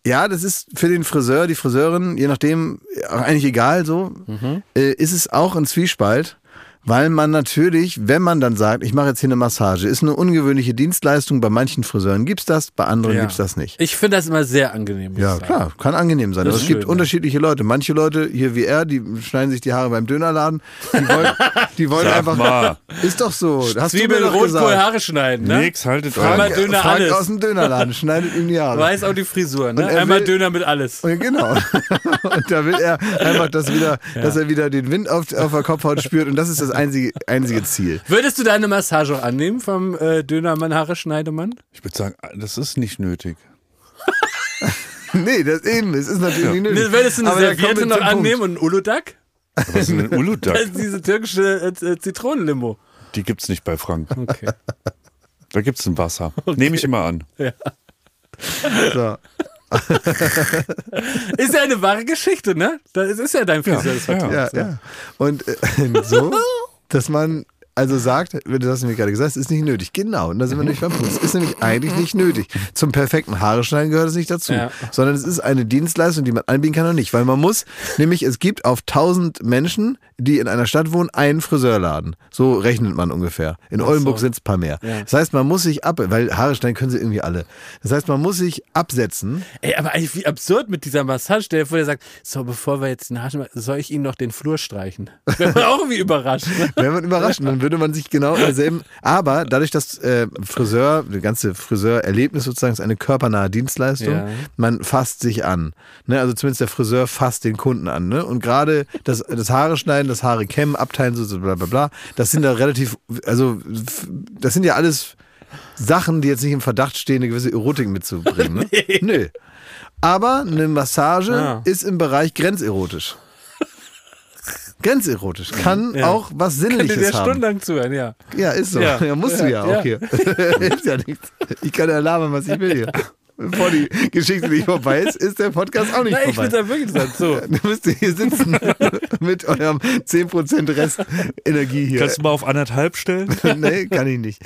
ja, das ist für den Friseur, die Friseurin, je nachdem, auch eigentlich egal so, Mhm. äh, ist es auch ein Zwiespalt, Weil man natürlich, wenn man dann sagt, ich mache jetzt hier eine Massage, ist eine ungewöhnliche Dienstleistung. Bei manchen Friseuren gibt's das, bei anderen Ja. gibt's das nicht. Ich finde das immer sehr angenehm. muss Ja, ich sagen. klar, kann angenehm sein. Das Aber ist es gibt schön, unterschiedliche Leute. Manche Leute, hier wie er, die schneiden sich die Haare beim Dönerladen. Die wollen, die wollen Sag einfach. mal. Ist doch so. Hast Zwiebeln, du mir doch Rotkohl, gesagt. Haare schneiden, ne? Nix, haltet Einmal euch. Döner Frank alles. aus dem Dönerladen schneidet ihm die Haare. Weiß auch die Frisur, ne? Und er Einmal will- Döner mit alles. Und genau. Und da will er einfach, dass, wieder, dass er wieder den Wind auf, auf der Kopfhaut spürt. Und das ist das einzige, einzige Ziel. Würdest du deine Massage auch annehmen vom äh, Dönermann, Haare Schneidemann? Ich würde sagen, das ist nicht nötig. Nee, das eben, es ist natürlich nicht nötig. Würdest du eine Aber Serviette noch annehmen und einen Uludag? Was ist denn ein Uludag? Das ist diese türkische äh, äh, Zitronenlimo. Die gibt's nicht bei Frank. Okay. Da gibt's ein Wasser. Nehme ich immer an. So. Ist ja eine wahre Geschichte, ne? Das ist ja dein Friseur. das ja. Ja, ja. Und äh, so, dass man also sagt, das hast du mir gerade gesagt, es ist nicht nötig. Genau, und da sind wir nämlich beim Punkt. Es ist nämlich eigentlich nicht nötig. Zum perfekten Haare schneiden gehört es nicht dazu, Ja. sondern es ist eine Dienstleistung, die man anbieten kann oder nicht. Weil man muss, nämlich es gibt auf 1000 Menschen, die in einer Stadt wohnen, einen Friseurladen. So rechnet man ungefähr. In Oldenburg sind es ein paar mehr. Ja. Das heißt, man muss sich ab, weil Haare schneiden können sie irgendwie alle. Das heißt, man muss sich absetzen. Ey, aber eigentlich wie absurd mit dieser Massage. Stell dir vor, der sagt, so, bevor wir jetzt den Haare schneiden, soll ich Ihnen noch den Flur streichen? Wäre man auch irgendwie überrascht. Ne? Wäre man überrascht, und dann würde man sich genau in derselben. Aber dadurch, dass äh, Friseur, das ganze Friseurerlebnis sozusagen ist eine körpernahe Dienstleistung, Ja. man fasst sich an. Ne? Also zumindest der Friseur fasst den Kunden an. Ne? Und gerade das, das Haare schneiden, das Haare kämmen, abteilen, so, so bla bla bla, das sind da relativ, also das sind ja alles Sachen, die jetzt nicht im Verdacht stehen, eine gewisse Erotik mitzubringen. Ne? Nö. Aber eine Massage Ja. ist im Bereich grenzerotisch. Grenzerotisch. Kann Ja. auch was Kann dir Sinnliches der haben. stundenlang zuhören, ja. Ja, ist so. Ja, Ja. musst du ja, Ja, auch hier. Hilft ja nichts. Ich kann ja labern, was ich will hier. Bevor die Geschichte nicht vorbei ist, ist der Podcast auch nicht Nein, ich vorbei. finde da wirklich interessant. So. Du müsst hier sitzen mit eurem 10% Rest Energie hier. Kannst du mal auf anderthalb stellen? nee, kann ich nicht.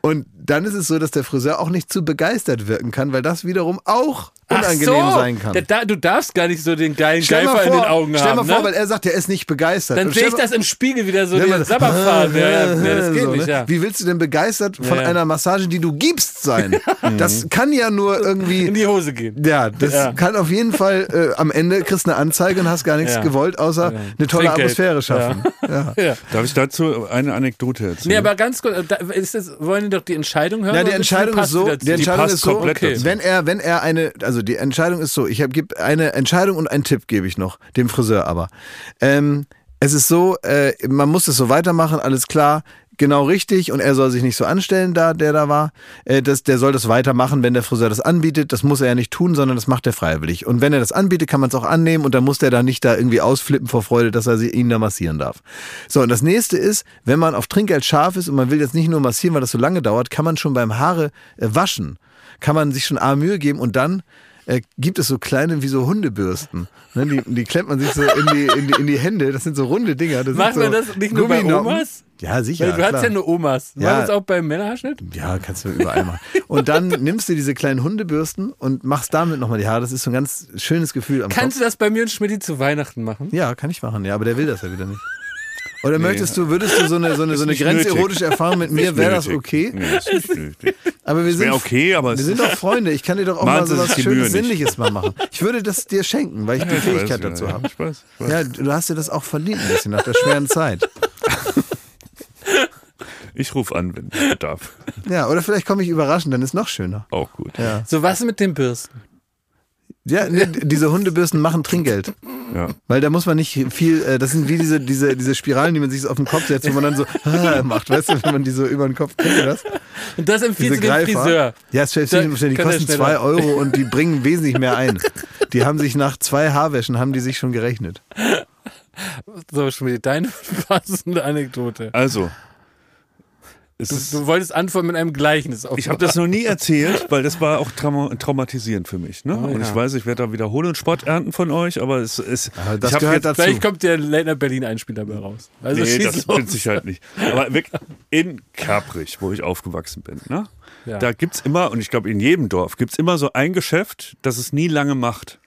Und dann ist es so, dass der Friseur auch nicht zu begeistert wirken kann, weil das wiederum auch unangenehm Ach so. sein kann. Da, du darfst gar nicht so den geilen Stell Geifer mal in vor, den Augen stell haben. mal vor, ne? weil er sagt, er ist nicht begeistert. Dann sehe stell ich mal- das im Spiegel wieder so den Sabberfahren. Ja, ja, ja, das geht so, nicht, ne? ja. Wie willst du denn begeistert von Ja. einer Massage, die du gibst, sein? Das kann ja nur irgendwie. In die Hose gehen. Ja, das Ja. kann auf jeden Fall äh, am Ende kriegst du eine Anzeige und hast gar nichts Ja. gewollt, außer Ja. eine tolle Trinkgeld. Atmosphäre schaffen. Ja. Ja. Darf ich dazu eine Anekdote erzählen? Nee, aber ganz kurz, da, ist das, wollen die doch die Entscheidung hören? Na, die Entscheidung ist so, die Entscheidung ist so, Okay. wenn er, wenn er eine, also die Entscheidung ist so, ich gebe eine Entscheidung und einen Tipp gebe ich noch, dem Friseur aber. Ähm, es ist so, äh, man muss es so weitermachen, alles klar, genau richtig und er soll sich nicht so anstellen, da der da war. Äh, das, der soll das weitermachen, wenn der Friseur das anbietet. Das muss er ja nicht tun, sondern das macht er freiwillig. Und wenn er das anbietet, kann man es auch annehmen und dann muss der da nicht da irgendwie ausflippen vor Freude, dass er sie- ihn da massieren darf. So, und das nächste ist, wenn man auf Trinkgeld scharf ist und man will jetzt nicht nur massieren, weil das so lange dauert, kann man schon beim Haare äh, waschen, kann man sich schon A Mühe geben und dann äh, gibt es so kleine wie so Hundebürsten. Ne, die, die klemmt man sich so in die, in die, in die Hände. Das sind so runde Dinger. Das Macht so man das nicht nur bei. Omas? Ja, sicher. Weil du hast klar. ja nur Omas. Ja. War das auch beim Männerhaarschnitt? Ja, kannst du überall machen. Und dann nimmst du diese kleinen Hundebürsten und machst damit nochmal die Haare. Das ist so ein ganz schönes Gefühl am Kannst Kopf. du das bei mir und Schmidt zu Weihnachten machen? Ja, kann ich machen, ja, aber der will das ja wieder nicht. Oder möchtest du, würdest du so eine, so eine, so eine grenzerotische Erfahrung mit mir, wäre das okay? Nee, ist nicht. Aber wir sind, okay, aber wir sind doch Freunde. Ich kann dir doch auch Machen mal so was Schönes. Sinnliches mal machen. Ich würde das dir schenken, weil ich die Ich weiß, Fähigkeit dazu ja, habe. Ich weiß, ich weiß. Ja, du hast dir das auch verdient ein bisschen nach der schweren Zeit. Ich rufe an, wenn ich darf. Ja, oder vielleicht komme ich überraschend, dann ist noch schöner. Auch gut. Ja, So was mit den Bürsten? ja nee, diese Hundebürsten machen Trinkgeld. Ja. Weil da muss man nicht viel, äh, das sind wie diese, diese, diese Spiralen, die man sich so auf den Kopf setzt, wo man dann so ah, macht, weißt du, wenn man die so über den Kopf kennt, ihr das? Und das empfiehlst Diese du dem Greifer. Friseur. Ja, es stellt Da sich die kosten schneller. zwei Euro und die bringen wesentlich mehr ein. Die haben sich nach zwei Haarwäschen, haben die sich schon gerechnet. So, Schmidt, deine passende Anekdote. Also, Du, du wolltest antworten mit einem Gleichnis. Ich habe das noch nie erzählt, weil das war auch trauma traumatisierend für mich. Ne? Und ja. ich weiß, ich werde da wiederholen und Spott ernten von euch, aber es ist. Aber das ich gehört jetzt, dazu. Vielleicht kommt der Late Berlin Einspiel dabei raus. Also nee, das los. mit Sicherheit nicht. Aber wirklich in Kaprich, wo ich aufgewachsen bin, ne? Ja. da gibt's immer, und ich glaube in jedem Dorf, gibt's immer so ein Geschäft, das es nie lange macht.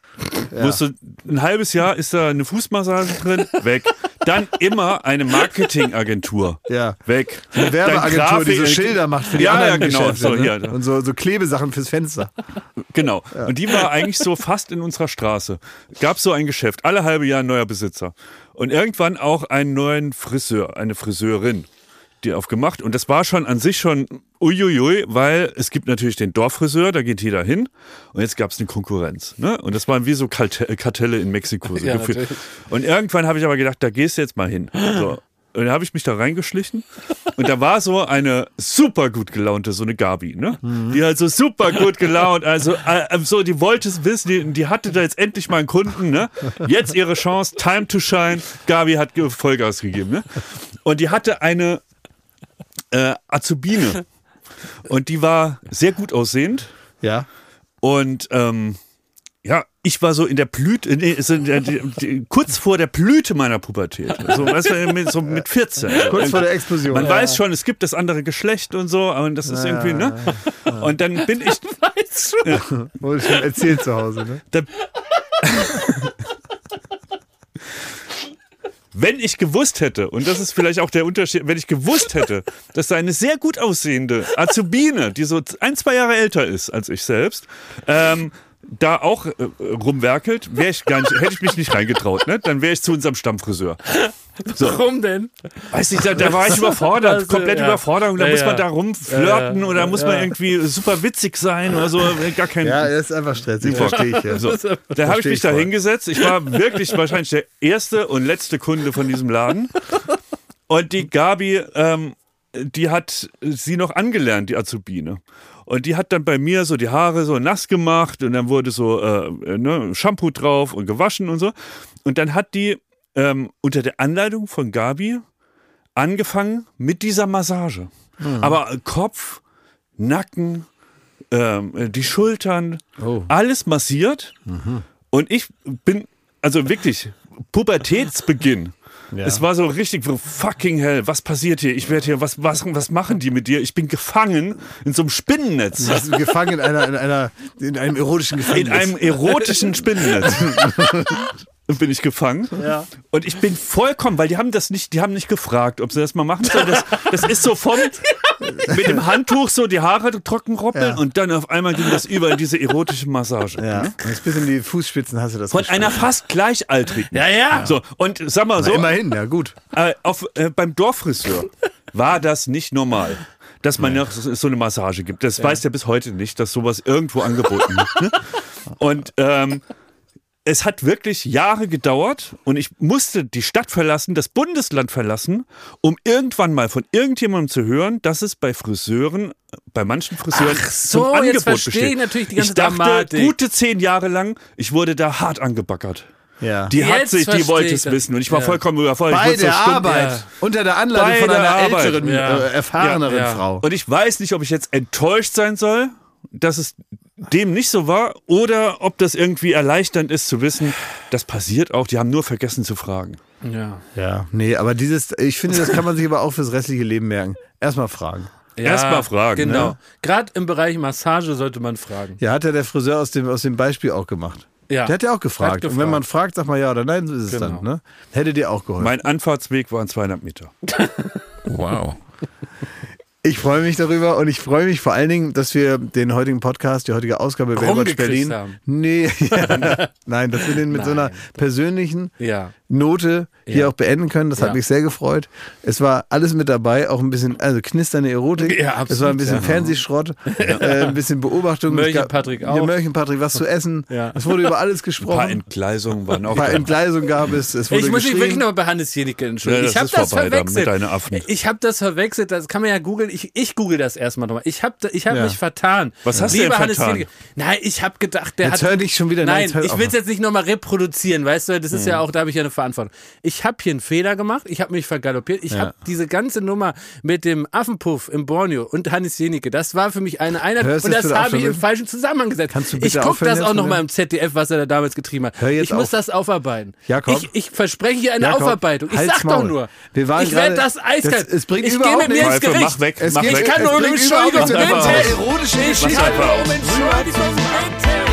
Es so ein halbes Jahr ist da eine Fußmassage drin, weg. Dann immer eine Marketingagentur. Ja. Weg. Eine Werbeagentur, die so Schilder macht für die Ja, ja, anderen genau, Geschäfte. so ne? hier. Und so, so Klebesachen fürs Fenster. Genau. Und die war eigentlich so fast in unserer Straße. Gab so ein Geschäft, alle halbe Jahr ein neuer Besitzer. Und irgendwann auch einen neuen Friseur, eine Friseurin, die aufgemacht. Und das war schon an sich schon uiuiui, weil es gibt natürlich den Dorffriseur, da geht jeder hin. Und jetzt gab es eine Konkurrenz. Ne? Und das waren wie so Karte- Kartelle in Mexiko. So Ja. Und irgendwann habe ich aber gedacht, da gehst du jetzt mal hin. So. Und dann habe ich mich da reingeschlichen und da war so eine super gut gelaunte, so eine Gabi, ne? Die halt so super gut gelaunt, also äh, so, die wollte es wissen, die, die hatte da jetzt endlich mal einen Kunden, ne? Jetzt ihre Chance, time to shine. Gabi hat Vollgas gegeben, ne? Und die hatte eine äh, Azubine und die war sehr gut aussehend Ja. und ähm, ja, ich war so in der Blüte, nee, so der, die, die, kurz vor der Blüte meiner Pubertät. So, weißt du, mit, so mit 14. Kurz vor der Explosion. Man weiß schon, es gibt das andere Geschlecht und so, aber das ist irgendwie, ne? Und dann bin ich, Wurde schon erzählt zu Hause, ne? da, wenn ich gewusst hätte, und das ist vielleicht auch der Unterschied, wenn ich gewusst hätte, dass da eine sehr gut aussehende Azubine, die so ein, zwei Jahre älter ist als ich selbst, ähm, da auch äh, rumwerkelt, wäre ich gar nicht, hätte ich mich nicht reingetraut, ne? Dann wäre ich zu unserem Stammfriseur. Warum denn? Weiß nicht, da, da war ich überfordert, Also, komplette ja. Überforderung. Da Ja, muss ja. man da rumflirten Ja, ja. oder muss man irgendwie super witzig sein oder so. Gar kein. Ja, er ist einfach stressig, verstehe ich. Ja. So, da habe ich mich ich da hingesetzt. Ich war wirklich wahrscheinlich der erste und letzte Kunde von diesem Laden. Und die Gabi, ähm, die hat sie noch angelernt, die Azubine. Und die hat dann bei mir so die Haare so nass gemacht und dann wurde so äh, ne, Shampoo drauf und gewaschen und so. Und dann hat die ähm, unter der Anleitung von Gabi angefangen mit dieser Massage. Aber äh, Kopf, Nacken, ähm, die Schultern, alles massiert. Und ich bin, also wirklich, Pubertätsbeginn. Es war so richtig so, fucking hell, was passiert hier? Ich werde hier, was, was, was machen die mit dir? Ich bin gefangen in so einem Spinnennetz. Du bist gefangen in, einer, in, einer, in einem erotischen Gefängnis. In einem erotischen Spinnennetz. bin ich gefangen. Ja. Und ich bin vollkommen, weil die haben das nicht, die haben nicht gefragt, ob sie das mal machen sollen. Das, das ist so vom, mit dem Handtuch so die Haare trocken roppeln Ja. und dann auf einmal ging das über in diese erotische Massage. ja. Und jetzt bis in die Fußspitzen hast du das Von gespürt. einer fast gleichaltrigen. Ja, ja. So, und sag mal Na, so, Immerhin, ja gut. äh, auf, äh, beim Dorffriseur war das nicht normal. Dass man noch so so eine Massage gibt. Das weiß der bis heute nicht, dass sowas irgendwo angeboten wird. Ne? Und ähm, es hat wirklich Jahre gedauert und ich musste die Stadt verlassen, das Bundesland verlassen, um irgendwann mal von irgendjemandem zu hören, dass es bei Friseuren, bei manchen Friseuren Ach so, zum Angebot jetzt verstehe besteht. ich natürlich die ganze ich dachte, Dramatik. gute zehn Jahre lang, ich wurde da hart angebackert. Ja. Die hat Jetzt sich, die wollte es wissen und ich war Ja. vollkommen überfordert. Ich Bei wurde so der stumm- Arbeit. Ja. Unter der Anleitung von einer Arbeit. älteren, Ja. äh, erfahreneren Ja. Frau. Und ich weiß nicht, ob ich jetzt enttäuscht sein soll, dass es dem nicht so war oder ob das irgendwie erleichternd ist zu wissen, das passiert auch, die haben nur vergessen zu fragen. Ja. Ja, nee, aber dieses, ich finde, das kann man sich aber auch fürs restliche Leben merken. Erstmal fragen. Ja, Erst mal fragen, Genau. ne? Gerade im Bereich Massage sollte man fragen. Ja, hat ja der Friseur aus dem, aus dem Beispiel auch gemacht. Ja. Der hat ja auch gefragt. gefragt. Und wenn man fragt, sag mal ja oder nein, so ist es Genau. dann. Ne? Hätte dir auch geholfen. Mein Anfahrtsweg waren 200 Meter. Wow. Ich freue mich darüber und ich freue mich vor allen Dingen, dass wir den heutigen Podcast, die heutige Ausgabe Baywatch Berlin. haben. Nee, ja, nein, dass wir den mit so einer persönlichen Ja. Note hier Ja. auch beenden können. Das hat Ja. mich sehr gefreut. Es war alles mit dabei, auch ein bisschen, also knisternde Erotik. Ja, absolut, es war ein bisschen ja. Fernsehschrott, äh, ein bisschen Beobachtung. Es gab- Mörchen-Patrick auch. Ja, Mörchen-Patrick, was zu essen. Ja. Es wurde über alles Ein paar gesprochen. Entgleisungen waren auch Ein paar da. Entgleisungen gab es. Es wurde Ich muss mich wirklich geschrien. noch bei Hannes Jenicke entschuldigen. Ja, ich habe das verwechselt. mit deinen Affen. Ich habe das verwechselt. Das kann man ja googeln. Ich, ich google das erstmal nochmal. Ich habe ich hab Ja. mich vertan. Was hast du Lieber denn Hannes vertan? Jenicke. Nein, ich habe gedacht, der Jetzt hat. hör nicht schon wieder- nein, jetzt ich will es jetzt nicht nochmal reproduzieren. Weißt du, das ist Mhm. ja auch, da habe ich ja eine Verantwortung. Ich habe hier einen Fehler gemacht. Ich habe mich vergaloppiert. Ich habe diese ganze Nummer mit dem Affenpuff im Borneo und Hannes Jenicke. Das war für mich eine Einheit. Hörst und das habe ich im mit- falschen Zusammenhang gesetzt. Kannst du bitte ich gucke das auch mit nochmal im ZDF, was er da damals getrieben hat. Hör jetzt ich muss auf. das aufarbeiten. Jakob. Ich, ich verspreche hier eine Jakob, Aufarbeitung. Ich halt's sag doch Maul. nur. Wir waren ich werde das eiskalt. Das- es bringt ich gehe mit mir ins Gericht. mach weg, Es mach geht- weg. Ich kann nur um bringt Entschuldigung Ich kann nur um einfach. Entschuldigung